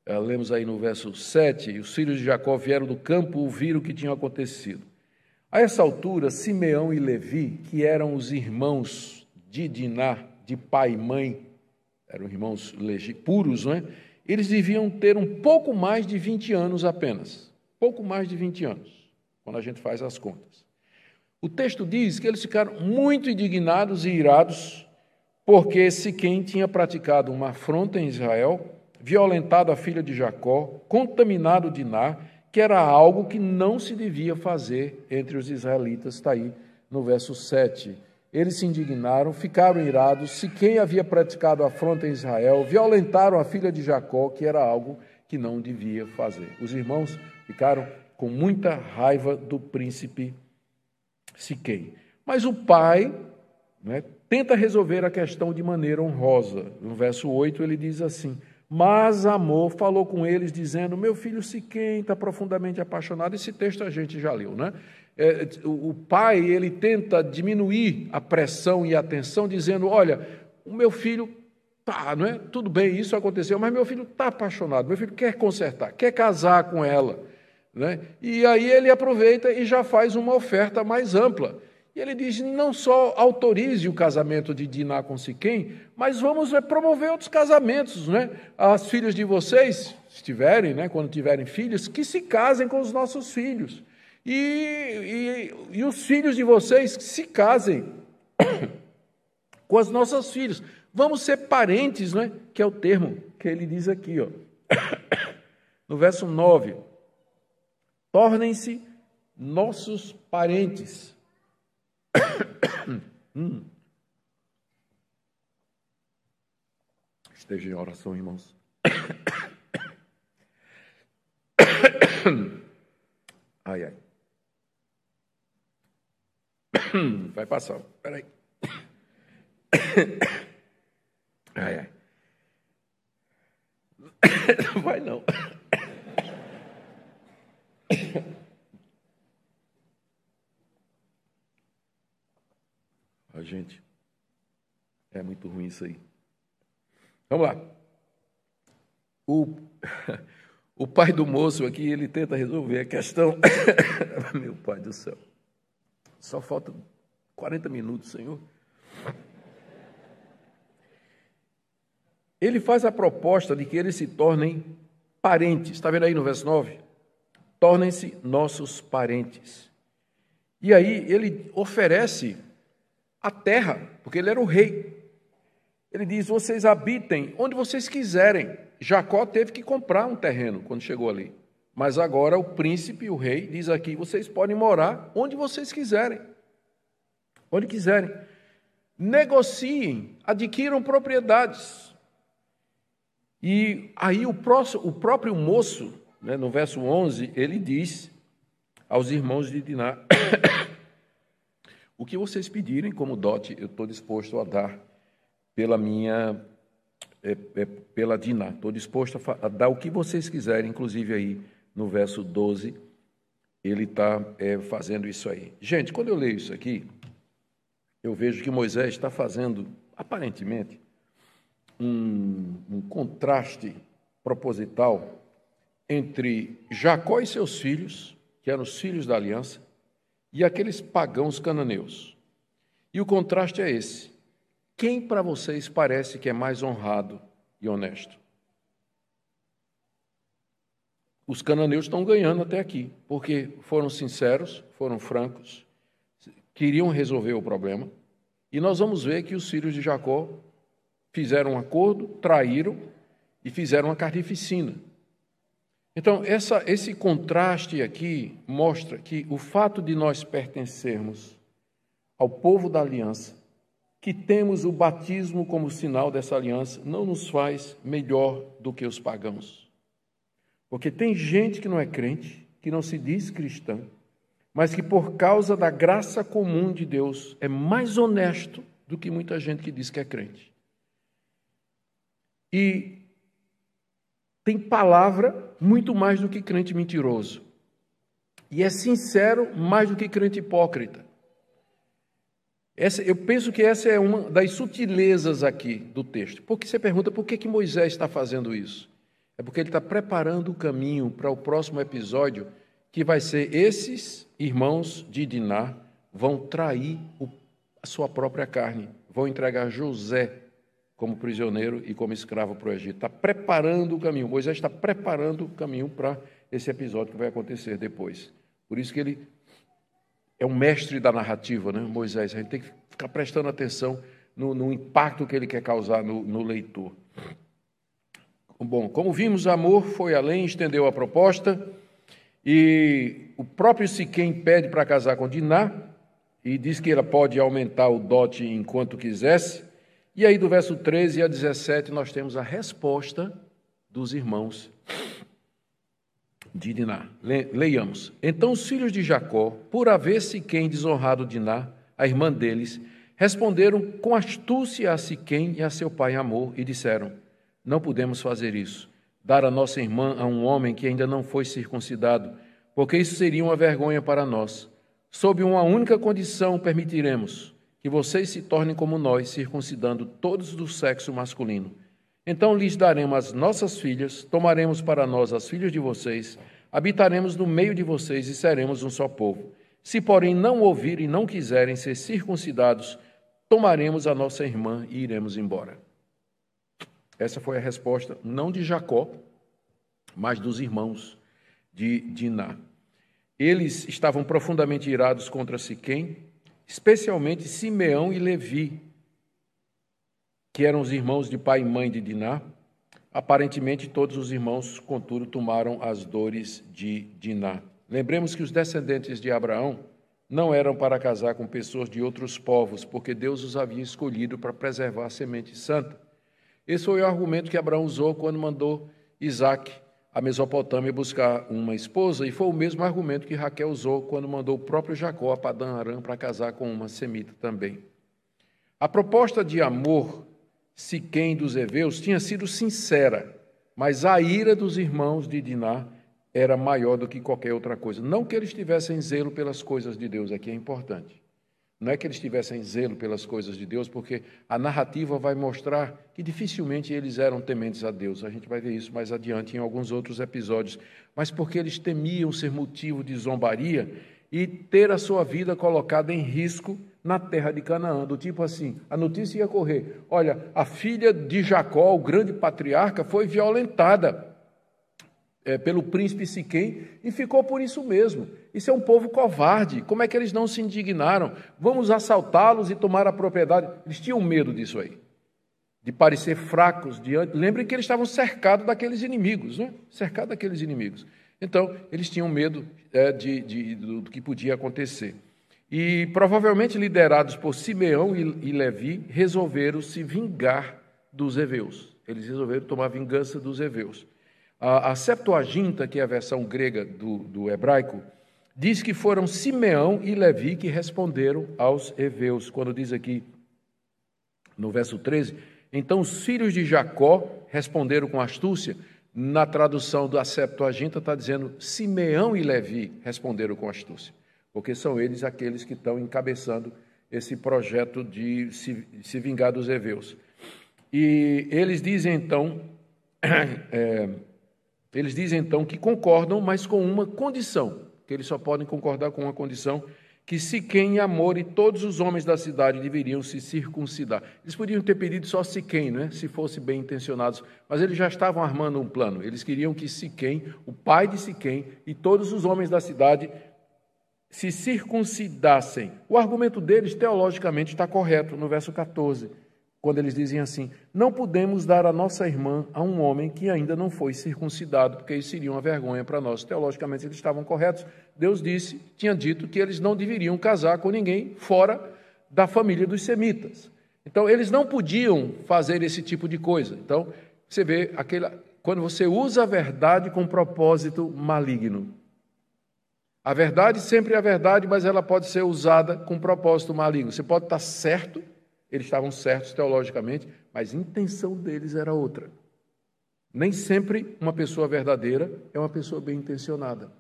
eh, lemos aí no verso 7, os filhos de Jacó vieram do campo ouvir o que tinha acontecido. A essa altura, Simeão e Levi, que eram os irmãos de Diná, de pai e mãe, eram irmãos puros, não é? Eles deviam ter um pouco mais de 20 anos apenas. Pouco mais de 20 anos, quando a gente faz as contas. O texto diz que eles ficaram muito indignados e irados, porque Siquém tinha praticado uma afronta em Israel, violentado a filha de Jacó, contaminado Diná, que era algo que não se devia fazer entre os israelitas, está aí no verso 7. Eles se indignaram, ficaram irados, se quem havia praticado afronta em Israel, violentaram a filha de Jacó, que era algo que não devia fazer. Os irmãos ficaram com muita raiva do príncipe Siquém. Mas o pai né, tenta resolver a questão de maneira honrosa. No verso 8 ele diz assim: Mas Amor falou com eles, dizendo: Meu filho Siquém está profundamente apaixonado. Esse texto a gente já leu, né? é, o pai ele tenta diminuir a pressão e a tensão, dizendo: olha, o meu filho tá, não é? Tudo bem, isso aconteceu, mas meu filho está apaixonado, meu filho quer consertar, quer casar com ela, né? E aí ele aproveita e já faz uma oferta mais ampla. E ele diz: não só autorize o casamento de Diná com Siquém, mas vamos é, promover outros casamentos, né? As filhas de vocês, se tiverem, né, quando tiverem filhos, que se casem com os nossos filhos. E, e, e os filhos de vocês se casem com as nossas filhas. Vamos ser parentes, não é? Que é o termo que ele diz aqui, ó. No verso 9. Tornem-se nossos parentes. hum. Esteja em oração, irmãos. ai, ai. Vai passar. Peraí. Ai, ai. Vai não. A gente. É muito ruim isso aí. Vamos lá. O, o pai do moço aqui, ele tenta resolver a questão. Meu pai do céu. Só falta 40 minutos, Senhor. Ele faz a proposta de que eles se tornem parentes. Está vendo aí no verso 9? Tornem-se nossos parentes. E aí ele oferece a terra, porque ele era o rei. Ele diz: vocês habitem onde vocês quiserem. Jacó teve que comprar um terreno quando chegou ali. Mas agora o príncipe, o rei, diz aqui: vocês podem morar onde vocês quiserem. Onde quiserem. Negociem, adquiram propriedades. E aí o, próprio moço, né, no verso 11, ele diz aos irmãos de Diná: O que vocês pedirem como dote, eu estou disposto a dar pela minha, é, é, pela Diná. Estou disposto a, a dar o que vocês quiserem, inclusive aí no verso 12, ele está é, fazendo isso aí. Gente, quando eu leio isso aqui, eu vejo que Moisés está fazendo, aparentemente, um, um contraste proposital entre Jacó e seus filhos, que eram os filhos da aliança, e aqueles pagãos cananeus. E o contraste é esse. Quem para vocês parece que é mais honrado e honesto? Os cananeus estão ganhando até aqui, porque foram sinceros, foram francos, queriam resolver o problema. E nós vamos ver que os filhos de Jacó fizeram um acordo, traíram e fizeram uma carnificina. Então, essa, esse contraste aqui mostra que o fato de nós pertencermos ao povo da aliança, que temos o batismo como sinal dessa aliança, não nos faz melhor do que os pagãos. Porque tem gente que não é crente, que não se diz cristã, mas que por causa da graça comum de Deus é mais honesto do que muita gente que diz que é crente. E tem palavra muito mais do que crente mentiroso. E é sincero mais do que crente hipócrita. Essa, eu penso que essa é uma das sutilezas aqui do texto. Porque você pergunta por que, que Moisés está fazendo isso? É porque ele está preparando o caminho para o próximo episódio, que vai ser esses irmãos de Diná vão trair o, a sua própria carne, vão entregar José como prisioneiro e como escravo para o Egito. Está preparando o caminho. Moisés está preparando o caminho para esse episódio que vai acontecer depois. Por isso que ele é um mestre da narrativa, né? Moisés. A gente tem que ficar prestando atenção no, no impacto que ele quer causar no, no leitor. Bom, como vimos, Amor foi além, estendeu a proposta, e o próprio Siquém pede para casar com Diná, e diz que ela pode aumentar o dote enquanto quisesse. E aí, do verso 13 a 17, nós temos a resposta dos irmãos de Diná. Leiamos. Então os filhos de Jacó, por haver Siquém desonrado Diná, a irmã deles, responderam com astúcia a Siquém e a seu pai Amor, e disseram: não podemos fazer isso. Dar a nossa irmã a um homem que ainda não foi circuncidado, porque isso seria uma vergonha para nós. Sob uma única condição permitiremos que vocês se tornem como nós, circuncidando todos do sexo masculino. Então lhes daremos as nossas filhas, tomaremos para nós as filhas de vocês, habitaremos no meio de vocês e seremos um só povo. Se, porém, não ouvirem e não quiserem ser circuncidados, tomaremos a nossa irmã e iremos embora. Essa foi a resposta, não de Jacó, mas dos irmãos de Diná. Eles estavam profundamente irados contra Siquém, especialmente Simeão e Levi, que eram os irmãos de pai e mãe de Diná. Aparentemente, todos os irmãos, contudo, tomaram as dores de Diná. Lembremos que os descendentes de Abraão não eram para casar com pessoas de outros povos, porque Deus os havia escolhido para preservar a semente santa. Esse foi o argumento que Abraão usou quando mandou Isaac à Mesopotâmia buscar uma esposa, e foi o mesmo argumento que Raquel usou quando mandou o próprio Jacó a Padã Aram para casar com uma semita também. A proposta de amor Siquém dos Eveus tinha sido sincera, mas a ira dos irmãos de Diná era maior do que qualquer outra coisa. Não que eles tivessem zelo pelas coisas de Deus, aqui é importante. Não é que eles tivessem zelo pelas coisas de Deus, porque a narrativa vai mostrar que dificilmente eles eram tementes a Deus. A gente vai ver isso mais adiante em alguns outros episódios. Mas porque eles temiam ser motivo de zombaria e ter a sua vida colocada em risco na terra de Canaã. Do tipo assim: a notícia ia correr: olha, a filha de Jacó, o grande patriarca, foi violentada é, pelo príncipe Siquém e ficou por isso mesmo. Isso é um povo covarde. Como é que eles não se indignaram? Vamos assaltá-los e tomar a propriedade. Eles tinham medo disso aí, de parecer fracos diante. Lembrem que eles estavam cercados daqueles inimigos, né? cercados daqueles inimigos. Então, eles tinham medo é, de, de, do, do, que podia acontecer. E, provavelmente liderados por Simeão e, e Levi, resolveram se vingar dos heveus. Eles resolveram tomar vingança dos heveus. A, a Septuaginta, que é a versão grega do, do hebraico, diz que foram Simeão e Levi que responderam aos heveus, quando diz aqui no verso 13: Então os filhos de Jacó responderam com astúcia. Na tradução da Septuaginta está dizendo Simeão e Levi responderam com astúcia, porque são eles aqueles que estão encabeçando esse projeto de se, se vingar dos heveus. E eles dizem então. É, Eles dizem então que concordam, mas com uma condição, que eles só podem concordar com uma condição, que Siquém e Amor e todos os homens da cidade deveriam se circuncidar. Eles podiam ter pedido só Siquém, né, se fossem bem intencionados, mas eles já estavam armando um plano. Eles queriam que Siquém, o pai de Siquém e todos os homens da cidade se circuncidassem. O argumento deles, teologicamente, está correto no verso 14 quando eles dizem assim: Não podemos dar a nossa irmã a um homem que ainda não foi circuncidado, porque isso seria uma vergonha para nós. Teologicamente, eles estavam corretos. Deus disse, tinha dito que eles não deveriam casar com ninguém fora da família dos semitas. Então, eles não podiam fazer esse tipo de coisa. Então, você vê aquele, quando você usa a verdade com propósito maligno. A verdade sempre é a verdade, mas ela pode ser usada com propósito maligno. Você pode estar certo eles estavam certos teologicamente, mas a intenção deles era outra. Nem sempre uma pessoa verdadeira é uma pessoa bem intencionada.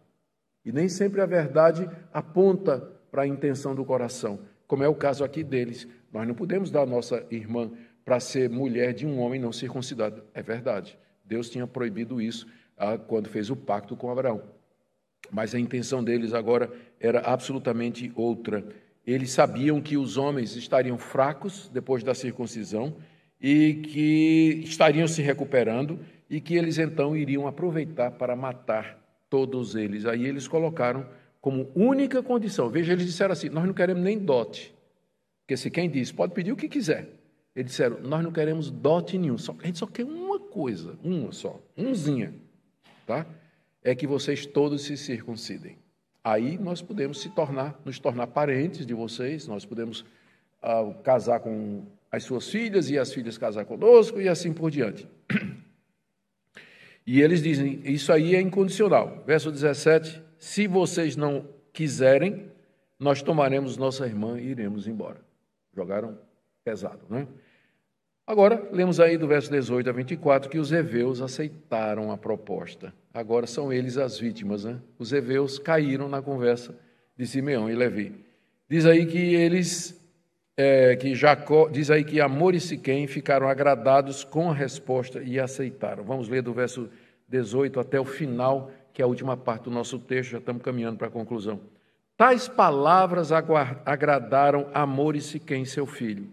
E nem sempre a verdade aponta para a intenção do coração, como é o caso aqui deles. Nós não podemos dar a nossa irmã para ser mulher de um homem não circuncidado. É verdade. Deus tinha proibido isso ah, quando fez o pacto com Abraão. Mas a intenção deles agora era absolutamente outra. Eles sabiam que os homens estariam fracos depois da circuncisão e que estariam se recuperando e que eles então iriam aproveitar para matar todos eles. Aí eles colocaram como única condição. Veja, eles disseram assim: Nós não queremos nem dote. Porque se quem diz, pode pedir o que quiser. Eles disseram: Nós não queremos dote nenhum. Só, a gente só quer uma coisa, uma só, umzinha. Tá? É que vocês todos se circuncidem aí nós podemos se tornar, nos tornar parentes de vocês, nós podemos uh, casar com as suas filhas e as filhas casar conosco e assim por diante. E eles dizem, isso aí é incondicional. Verso 17, se vocês não quiserem, nós tomaremos nossa irmã e iremos embora. Jogaram pesado, né? Agora, lemos aí do verso 18 a 24 que os heveus aceitaram a proposta. Agora são eles as vítimas, né? Os heveus caíram na conversa de Simeão e Levi. Diz aí que eles, é, que Jacó, diz aí que Amor e Siquém ficaram agradados com a resposta e aceitaram. Vamos ler do verso 18 até o final, que é a última parte do nosso texto, já estamos caminhando para a conclusão. Tais palavras agradaram Amor e Siquém, seu filho.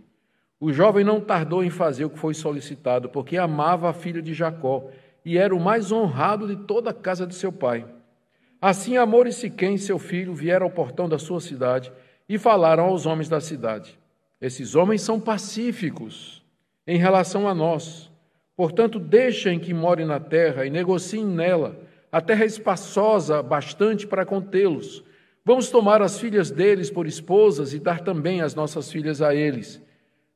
O jovem não tardou em fazer o que foi solicitado, porque amava a filha de Jacó e era o mais honrado de toda a casa de seu pai. Assim, Amor e Siquém, seu filho, vieram ao portão da sua cidade e falaram aos homens da cidade: Esses homens são pacíficos em relação a nós. Portanto, deixem que morem na terra e negociem nela. A terra é espaçosa bastante para contê-los. Vamos tomar as filhas deles por esposas e dar também as nossas filhas a eles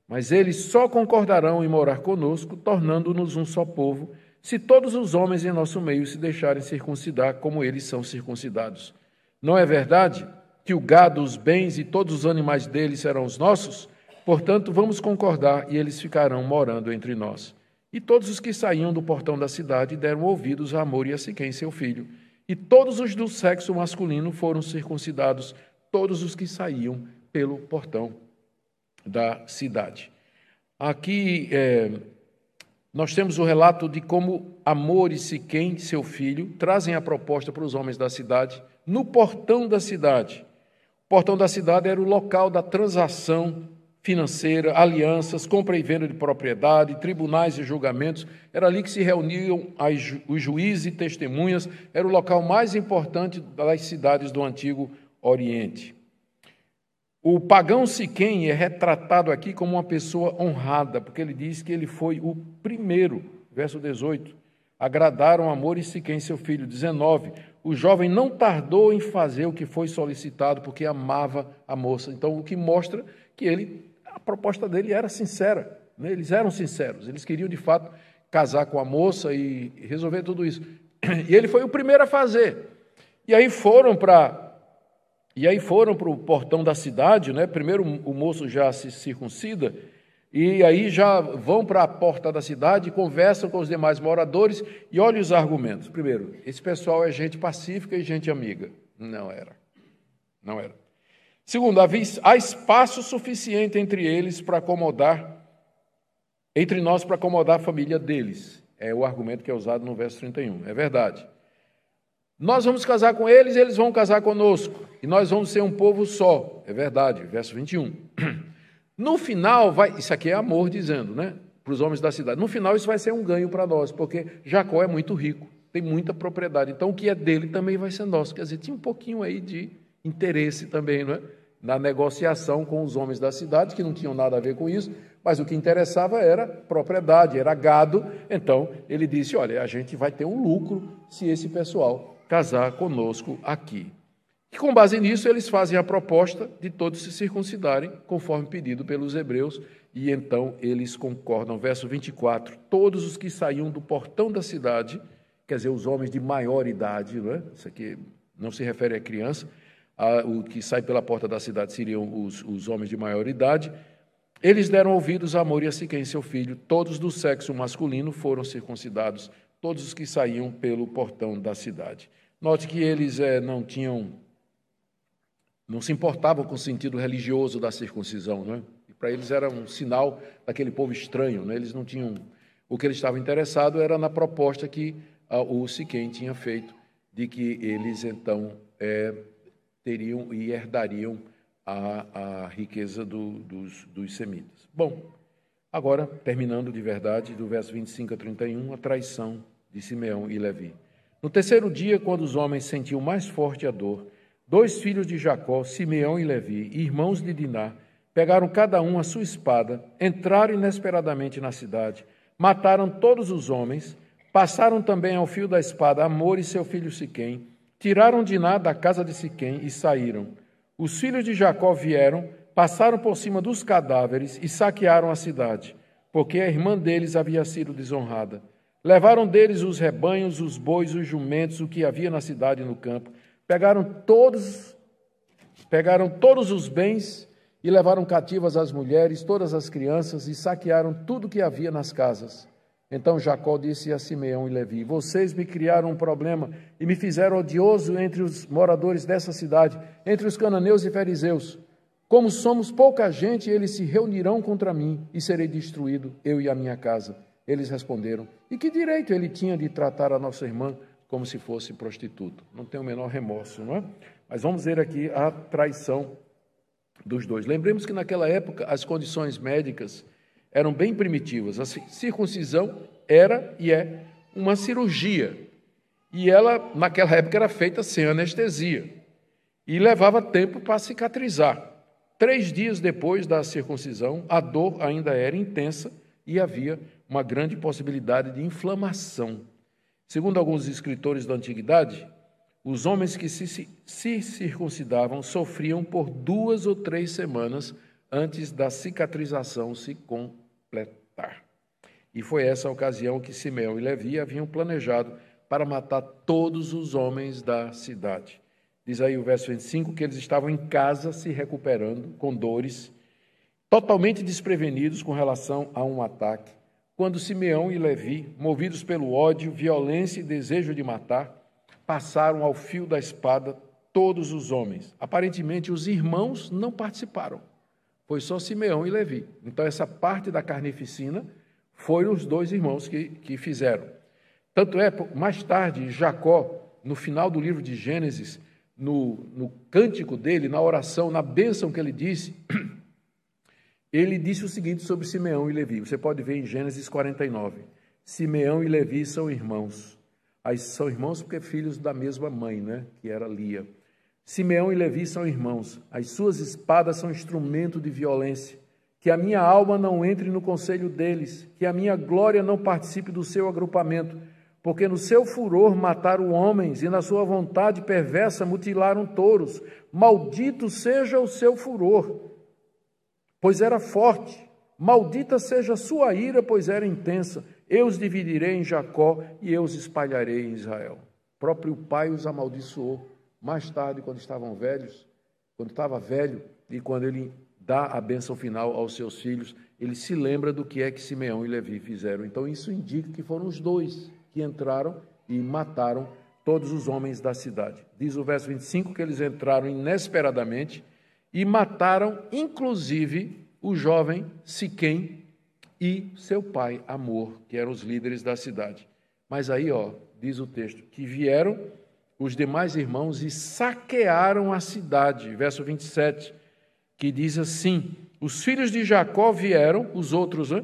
mas eles só concordarão em morar conosco, tornando-nos um só povo, se todos os homens em nosso meio se deixarem circuncidar como eles são circuncidados. Não é verdade que o gado, os bens e todos os animais deles serão os nossos? Portanto, vamos concordar e eles ficarão morando entre nós. E todos os que saíam do portão da cidade deram ouvidos a Amor e a Siquém, seu filho. E todos os do sexo masculino foram circuncidados, todos os que saíam pelo portão da cidade. Aqui é, nós temos o relato de como Amor e Siquém, seu filho, trazem a proposta para os homens da cidade no portão da cidade. O portão da cidade era o local da transação financeira, alianças, compra e venda de propriedade, tribunais e julgamentos. Era ali que se reuniam os juízes e testemunhas. Era o local mais importante das cidades do Antigo Oriente. O pagão Siquém é retratado aqui como uma pessoa honrada, porque ele diz que ele foi o primeiro, verso 18. Agradaram Amor e Siquém, seu filho. 19. O jovem não tardou em fazer o que foi solicitado, porque amava a moça. Então, o que mostra que ele, a proposta dele era sincera. Né? Eles eram sinceros, eles queriam de fato casar com a moça e resolver tudo isso. E ele foi o primeiro a fazer. E aí foram para e aí foram para o portão da cidade, né? Primeiro o moço já se circuncida, e aí já vão para a porta da cidade, conversam com os demais moradores e olhem os argumentos. Primeiro, esse pessoal é gente pacífica e gente amiga. Não era. Não era. Segundo, há espaço suficiente entre eles para acomodar, entre nós para acomodar a família deles. É o argumento que é usado no verso 31. É verdade. Nós vamos casar com eles, eles vão casar conosco, e nós vamos ser um povo só. É verdade, verso 21. No final, vai, isso aqui é amor dizendo, né? Para os homens da cidade. No final, isso vai ser um ganho para nós, porque Jacó é muito rico, tem muita propriedade. Então, o que é dele também vai ser nosso. Quer dizer, tinha um pouquinho aí de interesse também, não é? Na negociação com os homens da cidade, que não tinham nada a ver com isso, mas o que interessava era propriedade, era gado. Então, ele disse: Olha, a gente vai ter um lucro se esse pessoal casar conosco aqui. E com base nisso, eles fazem a proposta de todos se circuncidarem, conforme pedido pelos hebreus, e então eles concordam. Verso 24: Todos os que saíam do portão da cidade, quer dizer, os homens de maior idade, não é? Isso aqui não se refere a criança, a, o que sai pela porta da cidade seriam os, os homens de maior idade. Eles deram ouvidos a Amor e a Siquém, seu filho, todos do sexo masculino foram circuncidados, todos os que saíam pelo portão da cidade. Note que eles é, não tinham não se importavam com o sentido religioso da circuncisão, não é? Para eles era um sinal daquele povo estranho, não é? Eles não tinham. O que eles estavam interessados era na proposta que ah, o Siquém tinha feito de que eles então é, teriam e herdariam a, a riqueza do, dos, dos semitas. Bom, agora, terminando de verdade, do verso 25 a 31, a traição de Simeão e Levi. No terceiro dia, quando os homens sentiam mais forte a dor, Dois filhos de Jacó, Simeão e Levi, irmãos de Diná, pegaram cada um a sua espada, entraram inesperadamente na cidade, mataram todos os homens, passaram também ao fio da espada Amor e seu filho Siquém, tiraram Diná da casa de Siquém e saíram. Os filhos de Jacó vieram, passaram por cima dos cadáveres e saquearam a cidade, porque a irmã deles havia sido desonrada. Levaram deles os rebanhos, os bois, os jumentos, o que havia na cidade e no campo, pegaram todos, pegaram todos os bens e levaram cativas as mulheres, todas as crianças e saquearam tudo que havia nas casas. Então Jacó disse a Simeão e Levi: Vocês me criaram um problema e me fizeram odioso entre os moradores dessa cidade, entre os cananeus e fariseus. Como somos pouca gente, eles se reunirão contra mim e serei destruído, eu e a minha casa. Eles responderam: E que direito ele tinha de tratar a nossa irmã como se fosse prostituto. Não tem o menor remorso, não é? Mas vamos ver aqui a traição dos dois. Lembremos que naquela época as condições médicas eram bem primitivas. A circuncisão era e é uma cirurgia. E ela, naquela época, era feita sem anestesia. E levava tempo para cicatrizar. Três dias depois da circuncisão, a dor ainda era intensa e havia uma grande possibilidade de inflamação Segundo alguns escritores da antiguidade, os homens que se, se, circuncidavam sofriam por duas ou três semanas antes da cicatrização se completar. E foi essa a ocasião que Simeão e Levi haviam planejado para matar todos os homens da cidade. Diz aí o verso 25 que eles estavam em casa se recuperando com dores, totalmente desprevenidos com relação a um ataque quando Simeão e Levi, movidos pelo ódio, violência e desejo de matar, passaram ao fio da espada todos os homens. Aparentemente, os irmãos não participaram. Foi só Simeão e Levi. Então, essa parte da carnificina foram os dois irmãos que, que fizeram. Tanto é, mais tarde, Jacó, no final do livro de Gênesis, no, no cântico dele, na oração, na bênção que ele disse, ele disse o seguinte sobre Simeão e Levi. Você pode ver em Gênesis 49. Simeão e Levi são irmãos. Aí são irmãos porque filhos da mesma mãe, né? Que era Lia. Simeão e Levi são irmãos. As suas espadas são instrumento de violência. Que a minha alma não entre no conselho deles, que a minha glória não participe do seu agrupamento, porque no seu furor mataram homens e na sua vontade perversa mutilaram touros. Maldito seja o seu furor pois era forte. Maldita seja a sua ira, pois era intensa. Eu os dividirei em Jacó e eu os espalharei em Israel. O próprio pai os amaldiçoou. Mais tarde, quando estavam velhos, quando estava velho e quando ele dá a bênção final aos seus filhos, ele se lembra do que é que Simeão e Levi fizeram. Então, isso indica que foram os dois que entraram e mataram todos os homens da cidade. Diz o verso 25 que eles entraram inesperadamente e mataram, inclusive, o jovem Siquém e seu pai Amor, que eram os líderes da cidade. Mas aí, ó, diz o texto, que vieram, os demais irmãos e saquearam a cidade. Verso 27, que diz assim: Os filhos de Jacó vieram, os outros, né?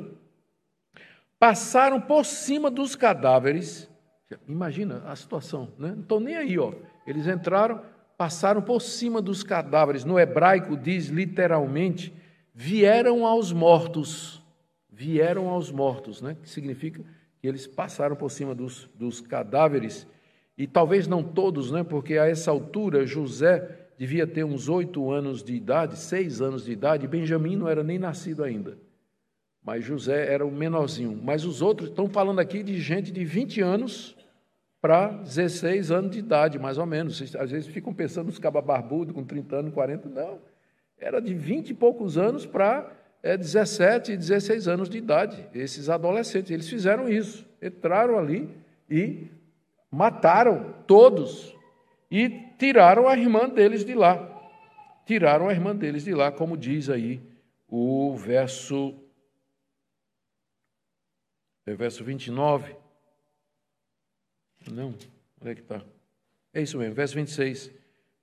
Passaram por cima dos cadáveres. Imagina a situação, né? Não estou nem aí, ó. Eles entraram, passaram por cima dos cadáveres. No hebraico diz literalmente: vieram aos mortos. Vieram aos mortos, né? Que significa que eles passaram por cima dos, dos cadáveres e talvez não todos, né? porque a essa altura José devia ter uns oito anos de idade, seis anos de idade, e Benjamim não era nem nascido ainda. Mas José era o menorzinho. Mas os outros estão falando aqui de gente de 20 anos para 16 anos de idade, mais ou menos. Vocês, às vezes ficam pensando nos cabas barbudos com 30 anos, 40. Não. Era de 20 e poucos anos para é, 17 e 16 anos de idade. Esses adolescentes, eles fizeram isso. Entraram ali e mataram todos e tiraram a irmã deles de lá. Tiraram a irmã deles de lá, como diz aí o verso é verso 29. Não, onde é que está? É isso mesmo, verso 26.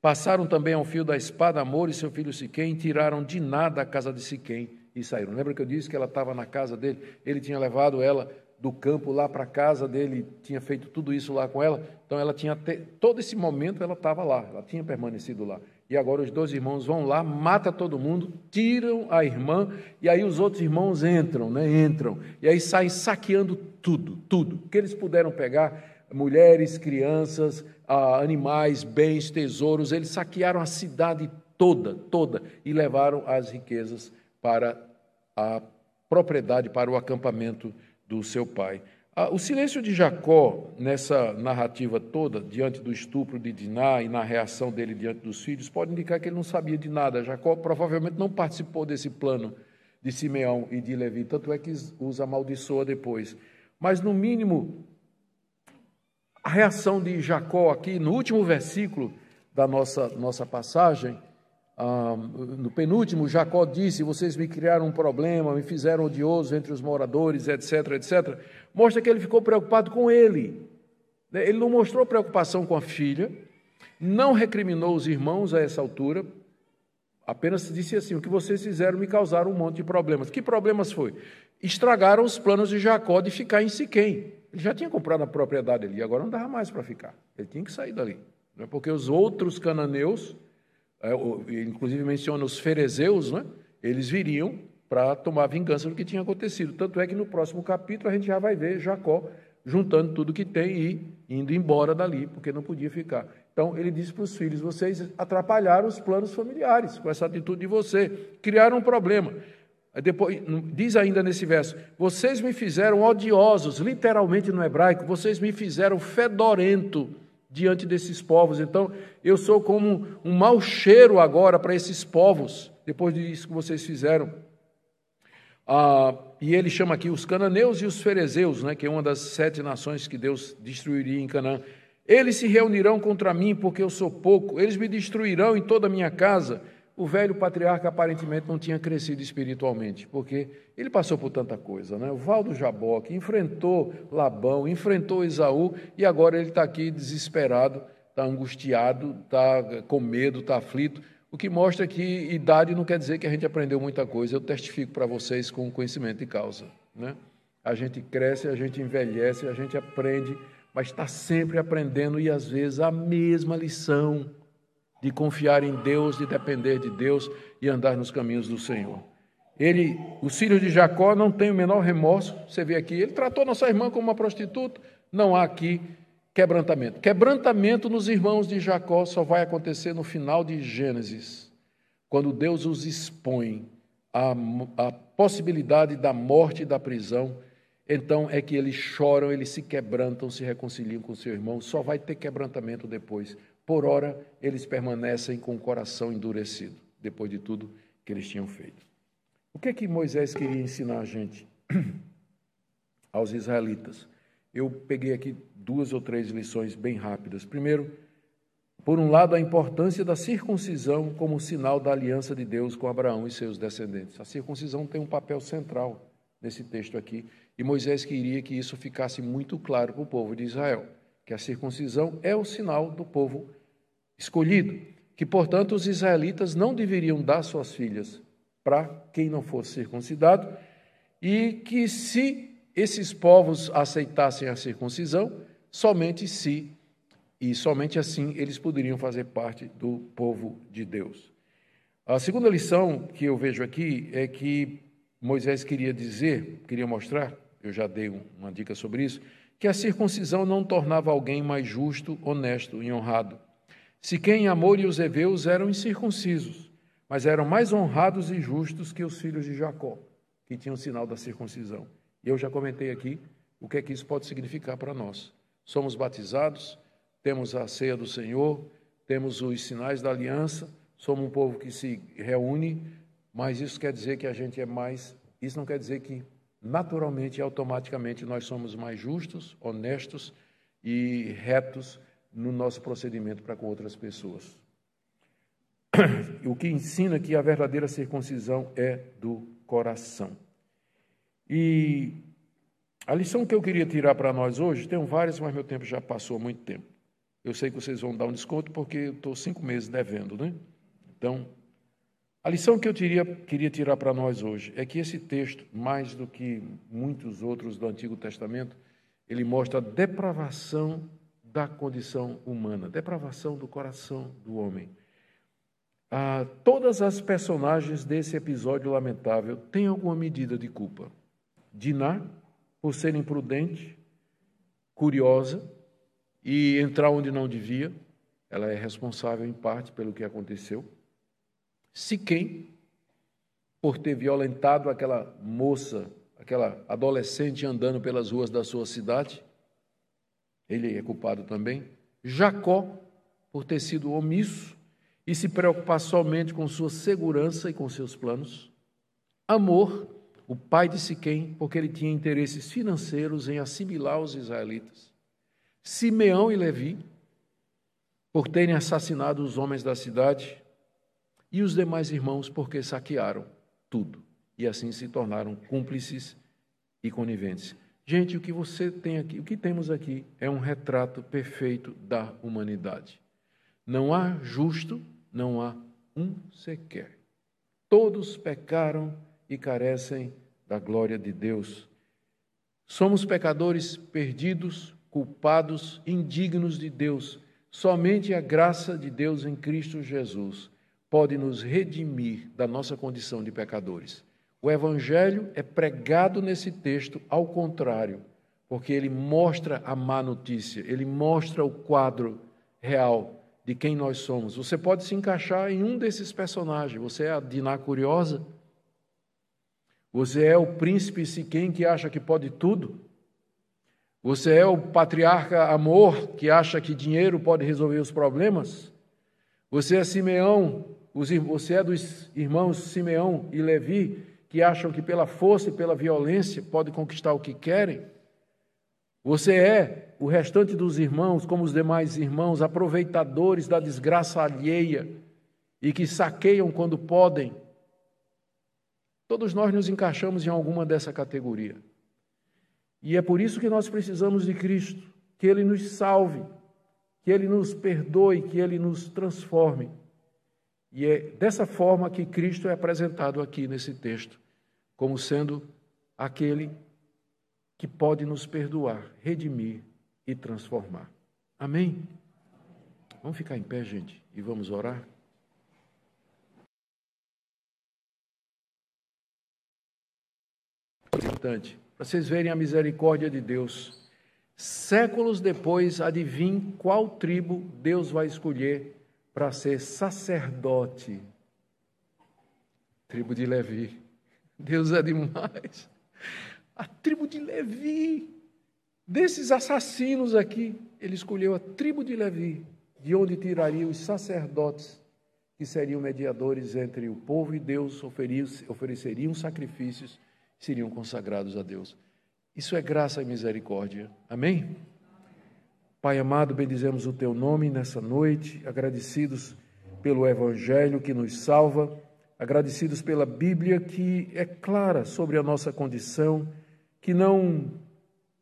Passaram também ao fio da espada Amor e seu filho Siquém, tiraram de nada a casa de Siquém e saíram. Lembra que eu disse que ela estava na casa dele? Ele tinha levado ela do campo lá para a casa dele, tinha feito tudo isso lá com ela, então ela tinha te... todo esse momento ela estava lá, ela tinha permanecido lá. E agora os dois irmãos vão lá, mata todo mundo, tiram a irmã e aí os outros irmãos entram, né? Entram e aí saem saqueando tudo, tudo que eles puderam pegar, mulheres, crianças, animais, bens, tesouros, eles saquearam a cidade toda, toda e levaram as riquezas para a propriedade, para o acampamento do seu pai. Ah, o silêncio de Jacó, nessa narrativa toda, diante do estupro de Diná e na reação dele diante dos filhos, pode indicar que ele não sabia de nada. Jacó provavelmente não participou desse plano de Simeão e de Levi, tanto é que os amaldiçoa depois. Mas, no mínimo, a reação de Jacó aqui, no último versículo da nossa, nossa passagem, ah, no penúltimo, Jacó disse: Vocês me criaram um problema, me fizeram odioso entre os moradores, etc, etc. Mostra que ele ficou preocupado com ele. Né? Ele não mostrou preocupação com a filha, não recriminou os irmãos a essa altura, apenas disse assim: O que vocês fizeram me causaram um monte de problemas. Que problemas foi? Estragaram os planos de Jacó de ficar em Siquém. Ele já tinha comprado a propriedade ali, agora não dava mais para ficar. Ele tinha que sair dali. Né? Porque os outros cananeus inclusive menciona os ferezeus, né? eles viriam para tomar vingança do que tinha acontecido. Tanto é que no próximo capítulo a gente já vai ver Jacó juntando tudo que tem e indo embora dali, porque não podia ficar. Então ele disse para os filhos: vocês atrapalharam os planos familiares com essa atitude de você, criaram um problema. Depois, diz ainda nesse verso: vocês me fizeram odiosos, literalmente no hebraico, vocês me fizeram fedorento diante desses povos. Então, eu sou como um mau cheiro agora para esses povos, depois disso que vocês fizeram. Ah, e ele chama aqui os cananeus e os ferezeus, né, que é uma das sete nações que Deus destruiria em Canaã. Eles se reunirão contra mim, porque eu sou pouco, eles me destruirão em toda a minha casa o velho patriarca aparentemente não tinha crescido espiritualmente, porque ele passou por tanta coisa. Né? O Valdo Jaboque enfrentou Labão, enfrentou Esaú, e agora ele está aqui desesperado, está angustiado, está com medo, está aflito, o que mostra que idade não quer dizer que a gente aprendeu muita coisa. Eu testifico para vocês com conhecimento de causa. Né? A gente cresce, a gente envelhece, a gente aprende, mas está sempre aprendendo e às vezes a mesma lição de confiar em Deus, de depender de Deus e andar nos caminhos do Senhor. Ele, os filhos de Jacó não têm o menor remorso. Você vê aqui, ele tratou nossa irmã como uma prostituta. Não há aqui quebrantamento. Quebrantamento nos irmãos de Jacó só vai acontecer no final de Gênesis, quando Deus os expõe à, à possibilidade da morte e da prisão. Então é que eles choram, eles se quebrantam, se reconciliam com seu irmão. Só vai ter quebrantamento depois por ora, eles permanecem com o coração endurecido, depois de tudo que eles tinham feito. O que é que Moisés queria ensinar a gente, aos israelitas? Eu peguei aqui duas ou três lições bem rápidas. Primeiro, por um lado, a importância da circuncisão como sinal da aliança de Deus com Abraão e seus descendentes. A circuncisão tem um papel central nesse texto aqui, e Moisés queria que isso ficasse muito claro para o povo de Israel que a circuncisão é o sinal do povo escolhido, que, portanto, os israelitas não deveriam dar suas filhas para quem não fosse circuncidado, e que se esses povos aceitassem a circuncisão, somente se e somente assim eles poderiam fazer parte do povo de Deus. A segunda lição que eu vejo aqui é que Moisés queria dizer, queria mostrar, eu já dei uma dica sobre isso, que a circuncisão não tornava alguém mais justo, honesto e honrado. Se quem Amor e os heveus eram incircuncisos, mas eram mais honrados e justos que os filhos de Jacó, que tinham sinal da circuncisão. E eu já comentei aqui o que é que isso pode significar para nós. Somos batizados, temos a ceia do Senhor, temos os sinais da aliança, somos um povo que se reúne, mas isso quer dizer que a gente é mais, isso não quer dizer que naturalmente e automaticamente nós somos mais justos, honestos e retos no nosso procedimento para com outras pessoas. O que ensina que a verdadeira circuncisão é do coração. E a lição que eu queria tirar para nós hoje, tem várias, mas meu tempo já passou há muito tempo. Eu sei que vocês vão dar um desconto porque eu estou cinco meses devendo, né? Então, a lição que eu queria tirar para nós hoje é que esse texto, mais do que muitos outros do Antigo Testamento, ele mostra a depravação da condição humana, depravação do coração do homem. Ah, todas as personagens desse episódio lamentável têm alguma medida de culpa. Diná, por ser imprudente, curiosa, e entrar onde não devia. Ela é responsável, em parte, pelo que aconteceu. Siquém, por ter violentado aquela moça, aquela adolescente andando pelas ruas da sua cidade. Ele é culpado também. Jacó, por ter sido omisso e se preocupar somente com sua segurança e com seus planos. Amor, o pai de Siquém, porque ele tinha interesses financeiros em assimilar os israelitas. Simeão e Levi, por terem assassinado os homens da cidade, e os demais irmãos, porque saquearam tudo e assim se tornaram cúmplices e coniventes. Gente, o que você tem aqui, o que temos aqui é um retrato perfeito da humanidade. Não há justo, não há um sequer. Todos pecaram e carecem da glória de Deus. Somos pecadores perdidos, culpados, indignos de Deus. Somente a graça de Deus em Cristo Jesus pode nos redimir da nossa condição de pecadores. O Evangelho é pregado nesse texto ao contrário, porque ele mostra a má notícia, ele mostra o quadro real de quem nós somos. Você pode se encaixar em um desses personagens. Você é a Diná Curiosa? Você é o príncipe Siquém que acha que pode tudo? Você é o patriarca amor que acha que dinheiro pode resolver os problemas? Você é Simeão, você é dos irmãos Simeão e Levi que acham que pela força e pela violência pode conquistar o que querem? Você é o restante dos irmãos, como os demais irmãos, aproveitadores da desgraça alheia e que saqueiam quando podem? Todos nós nos encaixamos em alguma dessa categoria. E é por isso que nós precisamos de Cristo, que Ele nos salve, que Ele nos perdoe, que Ele nos transforme. E é dessa forma que Cristo é apresentado aqui nesse texto, como sendo aquele que pode nos perdoar, redimir e transformar. Amém? Vamos ficar em pé, gente, e vamos orar? Importante para vocês verem a misericórdia de Deus. Séculos depois, adivinhe qual tribo Deus vai escolher para ser sacerdote. Tribo de Levi. Deus é demais. A tribo de Levi, desses assassinos aqui, ele escolheu a tribo de Levi, de onde tiraria os sacerdotes que seriam mediadores entre o povo e Deus, ofereceriam sacrifícios seriam consagrados a Deus. Isso é graça e misericórdia. Amém? Pai amado, bendizemos o teu nome nessa noite, agradecidos pelo Evangelho que nos salva, agradecidos pela Bíblia que é clara sobre a nossa condição, que não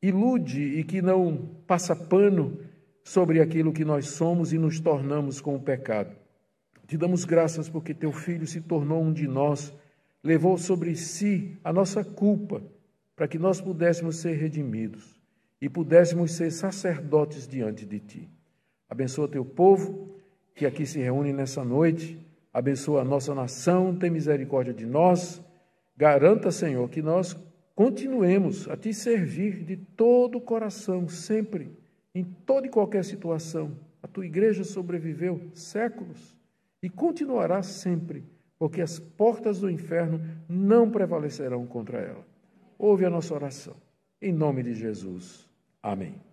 ilude e que não passa pano sobre aquilo que nós somos e nos tornamos com o pecado. Te damos graças porque teu filho se tornou um de nós, levou sobre si a nossa culpa, para que nós pudéssemos ser redimidos e pudéssemos ser sacerdotes diante de ti. Abençoa teu povo que aqui se reúne nessa noite, abençoa a nossa nação, tem misericórdia de nós. Garanta, Senhor, que nós continuemos a te servir de todo o coração, sempre, em toda e qualquer situação. A tua igreja sobreviveu séculos e continuará sempre, porque as portas do inferno não prevalecerão contra ela. Ouve a nossa oração. Em nome de Jesus. Amém.